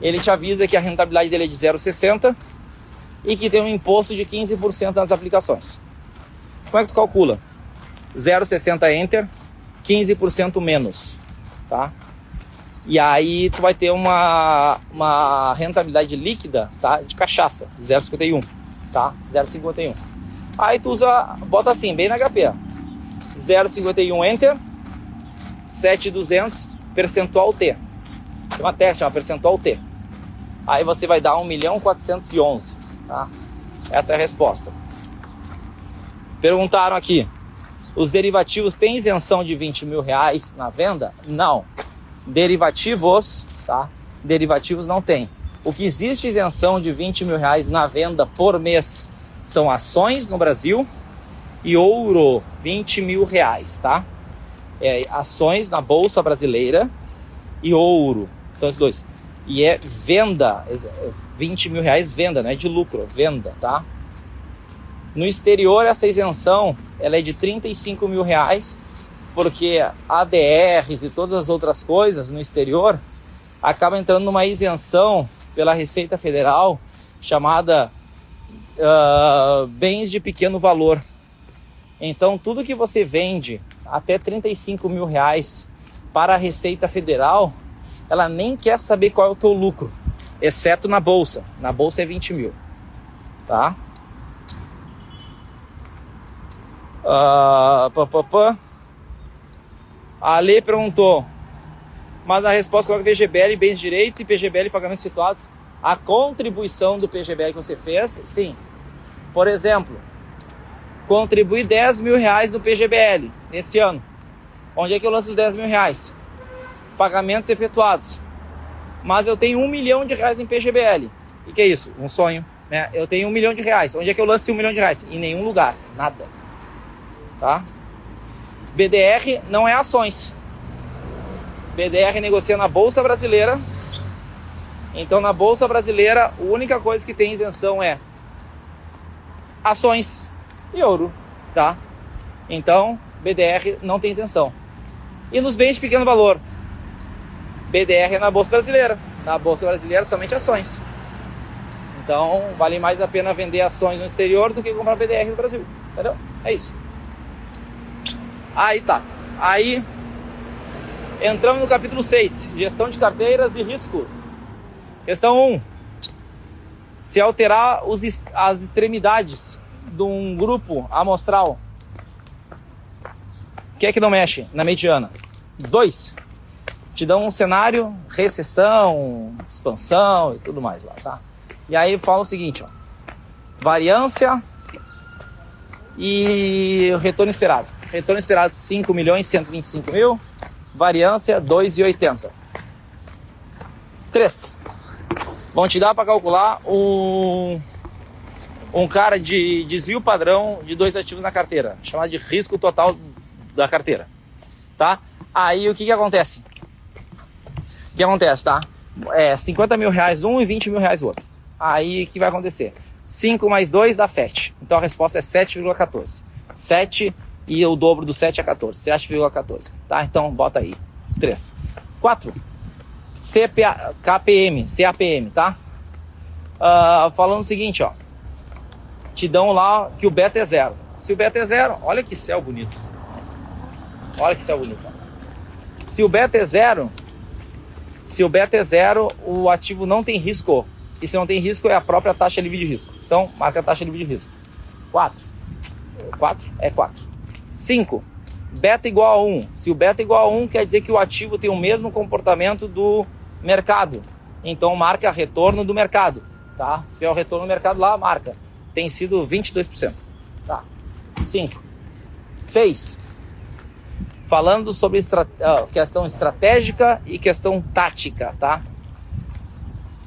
ele te avisa que a rentabilidade dele é de 0,60 e que tem um imposto de 15% nas aplicações. Como é que tu calcula? 0,60 enter, 15% menos, tá? E aí tu vai ter uma, uma rentabilidade líquida, tá? De cachaça, 0,51, tá? 0,51. Aí tu usa, bota assim, bem na HP, 0,51 enter, 7,200 percentual T. Tem uma técnica chama percentual T aí você vai dar 1 milhão 411, tá? Essa é a resposta. Perguntaram aqui, os derivativos têm isenção de 20 mil reais na venda? Não. Derivativos, tá? Derivativos não tem. O que existe isenção de 20 mil reais na venda por mês são ações no Brasil e ouro, 20 mil reais, tá? É, ações na Bolsa Brasileira e ouro, são os dois e é venda, 20 mil reais venda, não é de lucro, venda, tá? No exterior essa isenção ela é de 35 mil reais, porque ADRs e todas as outras coisas no exterior acaba entrando numa isenção pela Receita Federal chamada uh, bens de pequeno valor. Então tudo que você vende até 35 mil reais para a Receita Federal ela nem quer saber qual é o teu lucro, exceto na bolsa. Na bolsa é 20 mil, tá? Uh, pá, pá, pá. A Lê perguntou, mas a resposta coloca VGBL, bens de direito e PGBL, pagamentos situados. A contribuição do PGBL que você fez, sim. Por exemplo, contribui 10 mil reais no PGBL. Nesse ano. Onde é que eu lanço os 10 mil reais? Pagamentos efetuados. Mas eu tenho um milhão de reais em PGBL. E que é isso? Um sonho. Né? Eu tenho um milhão de reais. Onde é que eu lanço um milhão de reais? Em nenhum lugar. Nada. Tá? BDR não é ações. BDR negocia na Bolsa Brasileira. Então, na Bolsa Brasileira, a única coisa que tem isenção é ações e ouro, tá? Então, BDR não tem isenção. E nos bens de pequeno valor, BDR é na Bolsa Brasileira. Na Bolsa Brasileira, somente ações. Então, vale mais a pena vender ações no exterior do que comprar BDR no Brasil. Entendeu? É isso. Aí tá. Aí, entramos no capítulo 6, gestão de carteiras e risco. Questão 1. Se alterar os, as extremidades de um grupo amostral, que é que não mexe na mediana? 2. Te dão um cenário, recessão, expansão e tudo mais lá, tá? E aí fala o seguinte, ó. Variância e retorno esperado. Retorno esperado 5 milhões 125 mil, variância 2,80. 3. Vão te dar para calcular um, um cara de desvio padrão de dois ativos na carteira, chamado de risco total da carteira, tá? Aí o que que acontece? O que acontece, tá? É 50 mil reais um e 20 mil reais o outro. Aí o que vai acontecer? 5 mais 2 dá 7. Então a resposta é 7,14. 7 e o dobro do 7 é 14. 7,14. Tá? Então bota aí. 3. 4. CPA, KPM, CAPM, tá? Uh, falando o seguinte, ó. Te dão lá que o beta é zero. Se o beta é zero, olha que céu bonito. Olha que céu bonito. Se o beta é zero, se o beta é zero, o ativo não tem risco. E se não tem risco, é a própria taxa livre de risco. Então, marca a taxa livre de risco. 4. 4? É 4. 5 beta igual a 1. Se o beta igual a 1, quer dizer que o ativo tem o mesmo comportamento do mercado. Então marca retorno do mercado, tá? Se tiver o retorno do mercado lá, marca. Tem sido 22%. Tá. 5. 6. Falando sobre estra... questão estratégica e questão tática, tá?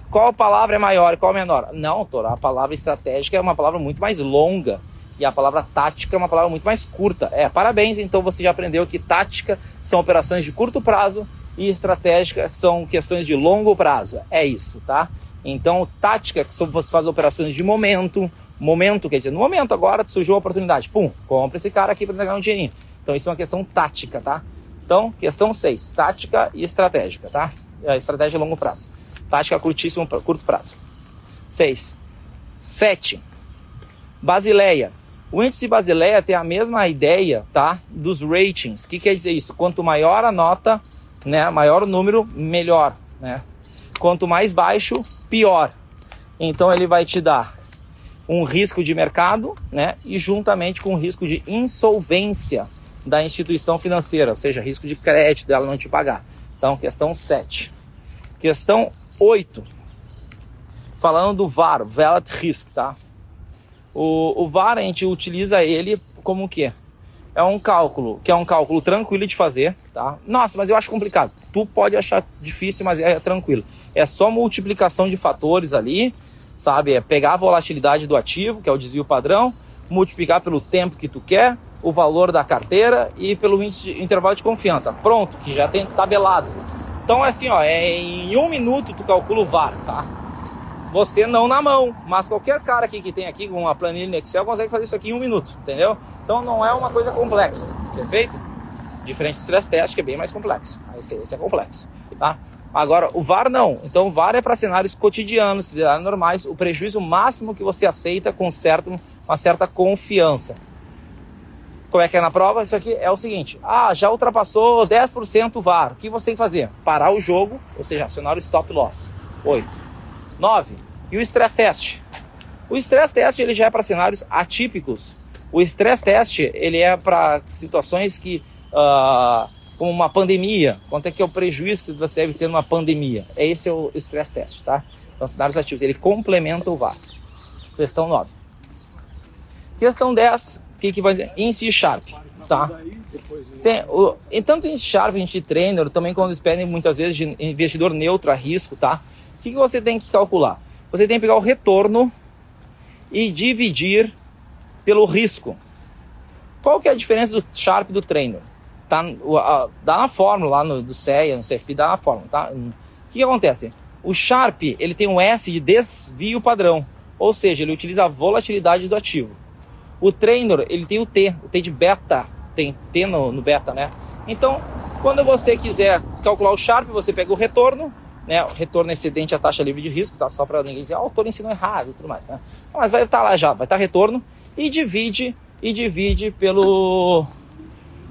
Qual palavra é maior e qual menor? Não, Tora, a palavra estratégica é uma palavra muito mais longa e a palavra tática é uma palavra muito mais curta. É, parabéns, então você já aprendeu que tática são operações de curto prazo e estratégica são questões de longo prazo. É isso, tá? Então, tática, que você faz operações de momento, momento, quer dizer, no momento agora surgiu a oportunidade, pum, compra esse cara aqui para pegar um dinheirinho. Então, isso é uma questão tática, tá? Então, questão 6, tática e estratégica, tá? É, estratégia a longo prazo. Tática curtíssimo, curto prazo. 6. 7. Basileia. O índice Basileia tem a mesma ideia, tá? Dos ratings. O que quer dizer isso? Quanto maior a nota, né? Maior o número, melhor, né? Quanto mais baixo, pior. Então ele vai te dar um risco de mercado, né? E juntamente com o risco de insolvência da instituição financeira, ou seja, risco de crédito dela não te pagar. Então, questão 7. Questão 8. Falando do VAR, Valid Risk, tá? O, o VAR a gente utiliza ele como o quê? É um cálculo, que é um cálculo tranquilo de fazer, tá? Nossa, mas eu acho complicado. Tu pode achar difícil, mas é tranquilo. É só multiplicação de fatores ali, sabe? É pegar a volatilidade do ativo, que é o desvio padrão, multiplicar pelo tempo que tu quer, o valor da carteira e pelo índice intervalo de confiança. Pronto, que já tem tabelado. Então é assim, ó, é em um minuto tu calcula o VAR, tá? Você não na mão, mas qualquer cara aqui que tem aqui com uma planilha no Excel consegue fazer isso aqui em um minuto, entendeu? Então não é uma coisa complexa, perfeito? Diferente do stress test, que é bem mais complexo. Esse, esse é complexo, tá? Agora, o VAR não. Então, o VAR é para cenários cotidianos, cenários normais, o prejuízo máximo que você aceita com certo, uma certa confiança. Como é que é na prova? Isso aqui é o seguinte: ah, já ultrapassou 10% o VAR. O que você tem que fazer? Parar o jogo, ou seja, acionar o stop loss. 8. 9. E o stress test? O stress test ele já é para cenários atípicos. O stress test ele é para situações que, uh, como uma pandemia, quanto é que é o prejuízo que você deve ter numa pandemia. Esse é o stress test, tá? Então, cenários ativos, ele complementa o VAR. Questão 9. Questão 10, o que, que vai dizer? Em C Sharp, tá? Tem, o, e tanto em Sharp, em Trainer, também quando eles pedem muitas vezes de investidor neutro a risco, tá? O que, que você tem que calcular? Você tem que pegar o retorno e dividir pelo risco. Qual que é a diferença do Sharp do Trainer? Tá, dá na fórmula lá no, do CEA, no CFP, dá na fórmula, tá? O que, que acontece? O Sharp, ele tem um S de desvio padrão, ou seja, ele utiliza a volatilidade do ativo. O Trainer, ele tem o T, o T de beta, tem T no, no beta, né? Então, quando você quiser calcular o Sharp, você pega o retorno, né? O retorno excedente à taxa livre de risco, tá? Só para ninguém dizer, autor ensinou errado e tudo mais, né? Mas vai estar tá lá já, vai estar tá retorno e divide e divide pelo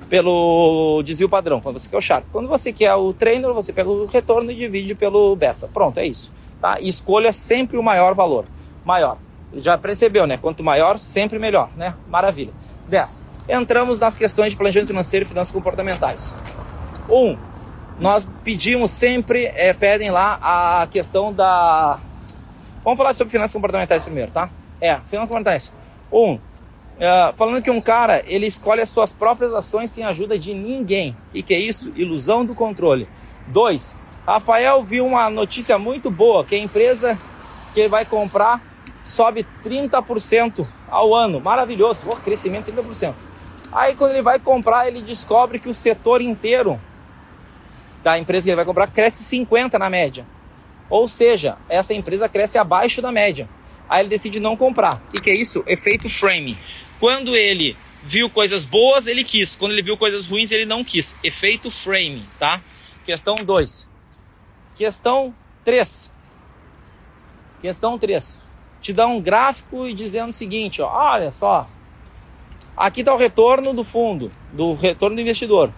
pelo desvio padrão, quando você quer o Sharp. Quando você quer o trainer, você pega o retorno e divide pelo beta. Pronto, é isso. Tá? E escolha sempre o maior valor. Maior. Já percebeu, né? Quanto maior, sempre melhor, né? Maravilha. 10 entramos nas questões de planejamento financeiro e finanças comportamentais. Um, nós pedimos sempre, é, pedem lá a questão da. Vamos falar sobre finanças comportamentais primeiro, tá? É, finanças comportamentais. Um, é, falando que um cara ele escolhe as suas próprias ações sem ajuda de ninguém. O que, que é isso? Ilusão do controle. Dois, Rafael viu uma notícia muito boa que a empresa que ele vai comprar sobe 30% ao ano. Maravilhoso, oh, crescimento 30%. Aí quando ele vai comprar, ele descobre que o setor inteiro da empresa que ele vai comprar cresce 50 na média. Ou seja, essa empresa cresce abaixo da média. Aí ele decide não comprar. O que, que é isso? Efeito frame. Quando ele viu coisas boas, ele quis. Quando ele viu coisas ruins, ele não quis. Efeito frame, tá? Questão 2. Questão 3. Questão 3. Te dá um gráfico e dizendo o seguinte, ó, olha só, Aqui está o retorno do fundo, do retorno do investidor.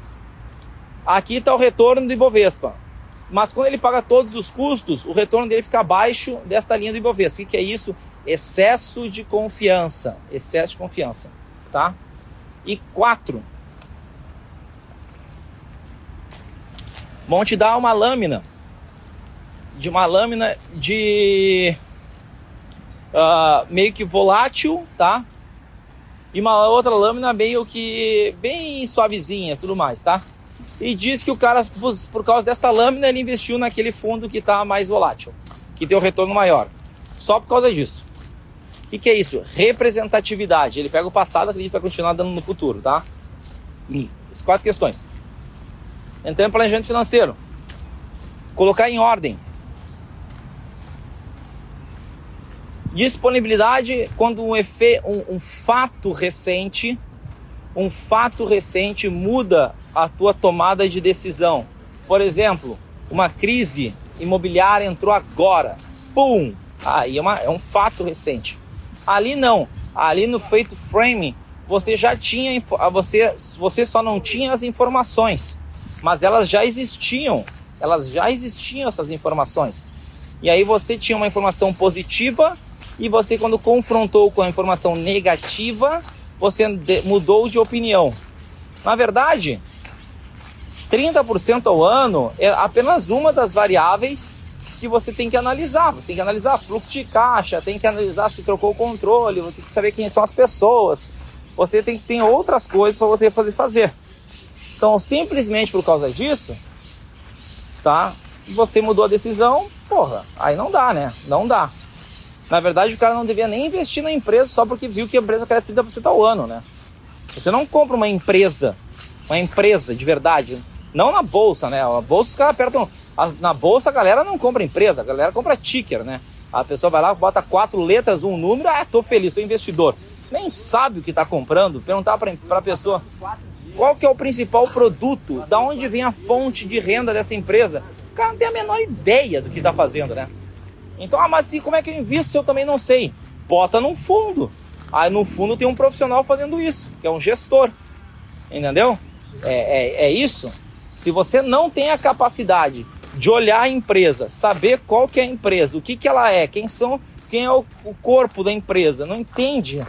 Aqui está o retorno do Ibovespa. Mas quando ele paga todos os custos, o retorno dele fica abaixo desta linha do Ibovespa. O que é isso? Excesso de confiança. Excesso de confiança. Tá? E quatro. Vão te dar uma lâmina. De uma lâmina de. Uh, meio que volátil, tá? e uma outra lâmina meio que bem suavezinha, tudo mais, tá? E diz que o cara, por causa desta lâmina, ele investiu naquele fundo que está mais volátil, que tem um retorno maior. Só por causa disso. O que, que, é isso? Representatividade. Ele pega o passado, acredita que vai continuar dando no futuro, tá? As quatro questões. Então, planejamento financeiro. Colocar em ordem. Disponibilidade quando um, efe, um, um fato recente, um fato recente muda a tua tomada de decisão. Por exemplo, uma crise imobiliária entrou agora. Pum! Aí é, uma, é um fato recente. Ali não. Ali no feito framing, você já tinha você você só não tinha as informações, mas elas já existiam. Elas já existiam essas informações. E aí você tinha uma informação positiva e você, quando confrontou com a informação negativa, você mudou de opinião. Na verdade, 30% ao ano é apenas uma das variáveis que você tem que analisar. Você tem que analisar fluxo de caixa, tem que analisar se trocou o controle, você tem que saber quem são as pessoas. Você tem que ter outras coisas para você fazer fazer. Então, simplesmente por causa disso, tá? Você mudou a decisão, porra, aí não dá, né? Não dá. Na verdade, o cara não devia nem investir na empresa só porque viu que a empresa cresce 30% ao ano, né? Você não compra uma empresa, uma empresa de verdade, não na bolsa, né? A bolsa os caras apertam. na bolsa a galera não compra empresa, a galera compra ticker, né? A pessoa vai lá, bota quatro letras, um número, ah, tô feliz, tô investidor. Nem sabe o que está comprando, perguntar para a pessoa qual que é o principal produto, da onde vem a fonte de renda dessa empresa. O cara não tem a menor ideia do que está fazendo, né? Então, ah, mas assim, como é que eu invisto se eu também não sei? Bota num fundo. Aí no fundo tem um profissional fazendo isso, que é um gestor. Entendeu? É, é, é isso. Se você não tem a capacidade de olhar a empresa, saber qual que é a empresa, o que, que ela é, quem são, quem é o, o corpo da empresa, não entende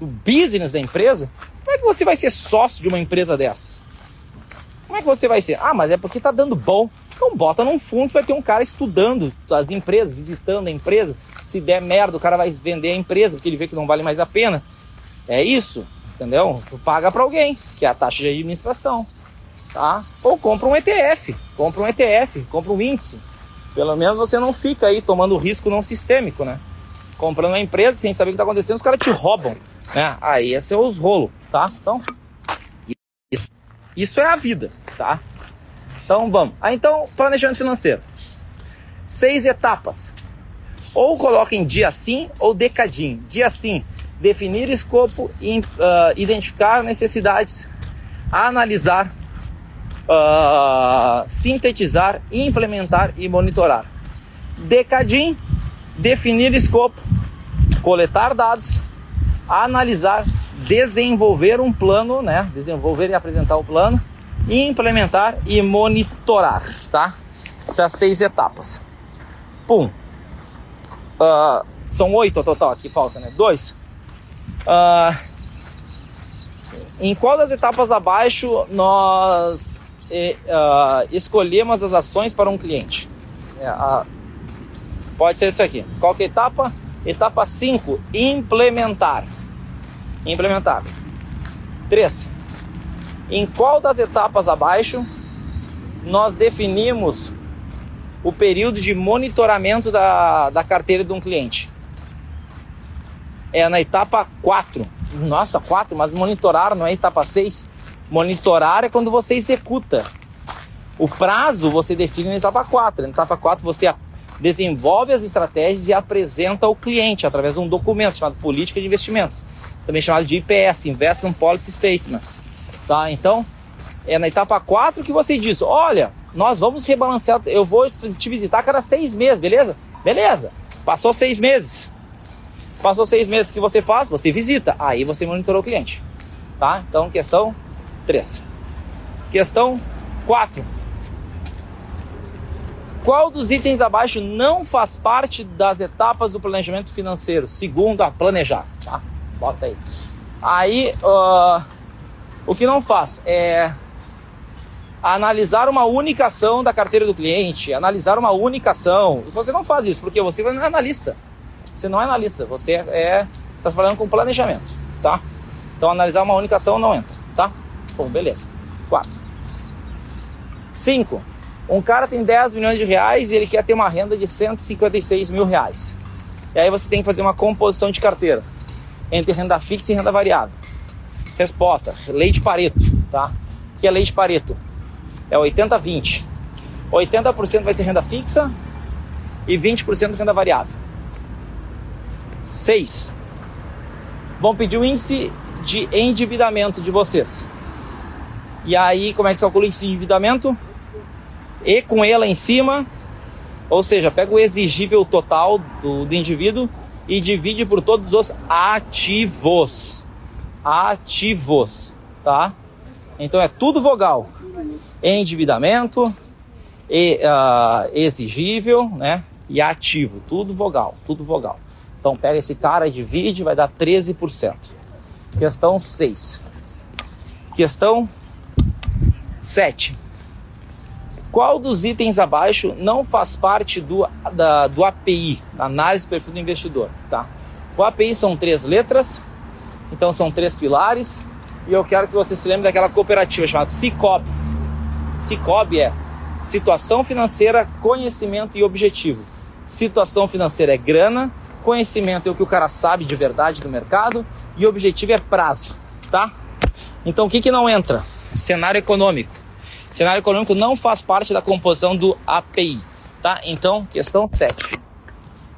o business da empresa, como é que você vai ser sócio de uma empresa dessa? Como é que você vai ser? Ah, mas é porque tá dando bom. Então bota num fundo, vai ter um cara estudando as empresas, visitando a empresa. Se der merda, o cara vai vender a empresa, porque ele vê que não vale mais a pena. É isso. entendeu? Tu paga para alguém, que é a taxa de administração, tá? Ou compra um ETF, compra um ETF, compra um índice. Pelo menos você não fica aí tomando risco não sistêmico, né? Comprando uma empresa sem saber o que está acontecendo, os caras te roubam, né? Aí é os rolos, tá? Então, isso é a vida, tá? Então vamos. Ah, então, planejamento financeiro. Seis etapas. Ou coloca em dia sim ou decadinho. Dia sim, definir escopo, in, uh, identificar necessidades, analisar, uh, sintetizar, implementar e monitorar. Decadim, definir escopo, coletar dados, analisar, desenvolver um plano, né? Desenvolver e apresentar o plano, implementar e monitorar, tá? Essas seis etapas. Pum. Uh, são oito total, aqui falta, né? Dois. Uh, em qual das etapas abaixo nós uh, escolhemos as ações para um cliente? É, pode ser isso aqui. Qual que é a etapa? Etapa 5, implementar. Implementar. 3. Em qual das etapas abaixo nós definimos o período de monitoramento da, da carteira de um cliente? É na etapa 4. Nossa, 4, mas monitorar não é etapa 6. Monitorar é quando você executa. O prazo você define na etapa 4. Na etapa 4 você desenvolve as estratégias e apresenta ao cliente através de um documento chamado Política de Investimentos, também chamado de IPS, Investment Policy Statement. Tá? Então, é na etapa 4 que você diz: olha, nós vamos rebalancear, eu vou te visitar cada seis meses, beleza? Beleza. Passou seis meses. Passou seis meses, que você faz? Você visita. Aí você monitorou o cliente. Tá? Então, questão 3. Questão 4. Qual dos itens abaixo não faz parte das etapas do planejamento financeiro? Segundo a planejar, tá? Bota aí. Aí, uh, o que não faz é analisar uma única ação da carteira do cliente, analisar uma única ação. Você não faz isso, porque você não é analista. Você não é analista, você é está falando com planejamento, tá? Então analisar uma única ação não entra, tá? Bom, beleza. 4. 5. Um cara tem 10 milhões de reais e ele quer ter uma renda de 156 mil reais. E aí você tem que fazer uma composição de carteira entre renda fixa e renda variável. Resposta: lei de Pareto, tá? O que é lei de Pareto? é 80-20. 80% vai ser renda fixa e 20% renda variável. 6. Vão pedir o índice de endividamento de vocês. E aí, como é que se calcula o índice de endividamento? E com ela em cima, ou seja, pega o exigível total do, do indivíduo e divide por todos os ativos. Ativos, tá? Então é tudo vogal endividamento, e, uh, exigível, né? E ativo, tudo vogal, tudo vogal. Então pega esse cara divide, vai dar 13%. Questão 6. Questão 7. Qual dos itens abaixo não faz parte do, da, do API, análise do perfil do investidor? Tá? O API são três letras, então são três pilares, e eu quero que você se lembre daquela cooperativa chamada Cicobi Cicobi é situação financeira, conhecimento e objetivo. Situação financeira é grana, conhecimento é o que o cara sabe de verdade do mercado e objetivo é prazo, tá? Então o que, que não entra? Cenário econômico. Cenário econômico não faz parte da composição do API, tá? Então, questão 7.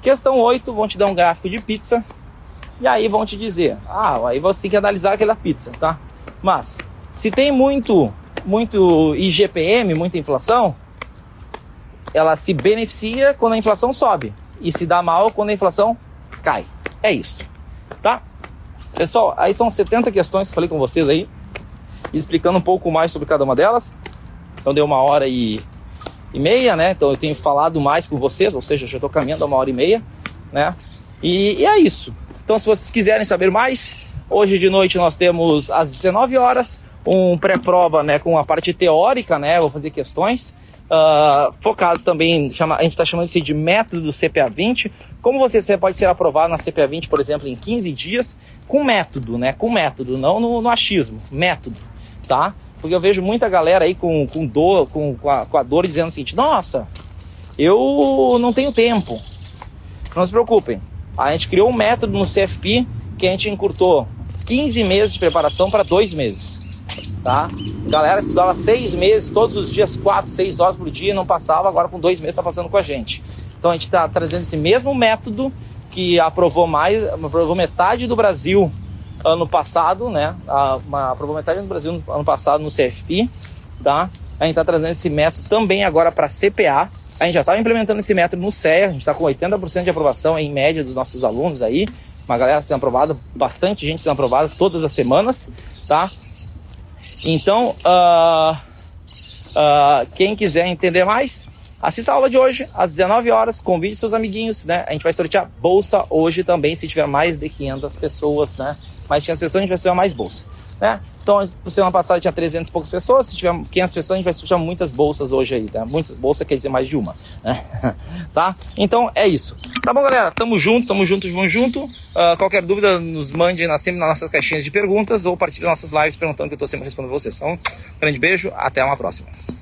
Questão 8, vão te dar um gráfico de pizza e aí vão te dizer, ah, aí você tem que analisar aquela pizza, tá? Mas, se tem muito muito IGPM, muita inflação, ela se beneficia quando a inflação sobe e se dá mal quando a inflação cai. É isso, tá? Pessoal, aí estão 70 questões que eu falei com vocês aí, explicando um pouco mais sobre cada uma delas. Então deu uma hora e, e meia, né? Então eu tenho falado mais com vocês, ou seja, já estou caminhando uma hora e meia, né? E, e é isso. Então se vocês quiserem saber mais, hoje de noite nós temos às 19 horas um pré-prova, né, com a parte teórica, né, vou fazer questões. uh, focados também, chama, a gente está chamando isso de método do CPA 20. Como você pode ser aprovado na CPA 20, por exemplo, em 15 dias, com método, né? Com método, não no, no achismo, método, tá? Porque eu vejo muita galera aí com, com dor, com, com, a, com a dor dizendo assim, nossa, eu não tenho tempo. Não se preocupem. A gente criou um método no CFP que a gente encurtou 15 meses de preparação para dois meses. Tá? A galera estudava seis meses, todos os dias, quatro, seis horas por dia, não passava, agora com dois meses está passando com a gente. Então a gente está trazendo esse mesmo método que aprovou mais, aprovou metade do Brasil ano passado, né? aprovou metade do Brasil no ano passado no CFP, tá? A gente está trazendo esse método também agora para CPA. A gente já estava implementando esse método no CEA, a gente está com 80% de aprovação em média dos nossos alunos aí. Uma galera sendo aprovada, bastante gente sendo aprovada todas as semanas, tá? Então, uh, uh, quem quiser entender mais, assista a aula de hoje, às 19 horas, convide seus amiguinhos, né? A gente vai sortear bolsa hoje também, se tiver mais de 500 pessoas, né? Mais de 500 pessoas, a gente vai sortear mais bolsa, né? Então, semana passada tinha 300 e poucas pessoas, se tiver 500 pessoas, a gente vai sortear muitas bolsas hoje aí, tá? Muitas bolsas quer dizer mais de uma, né? tá? Então, é isso. Tá bom, galera? Tamo junto, tamo junto, vamos junto. Uh, qualquer dúvida, nos mande na, sempre nas nossas caixinhas de perguntas ou participe das nossas lives perguntando que eu tô sempre respondendo vocês. Então, um grande beijo, até uma próxima.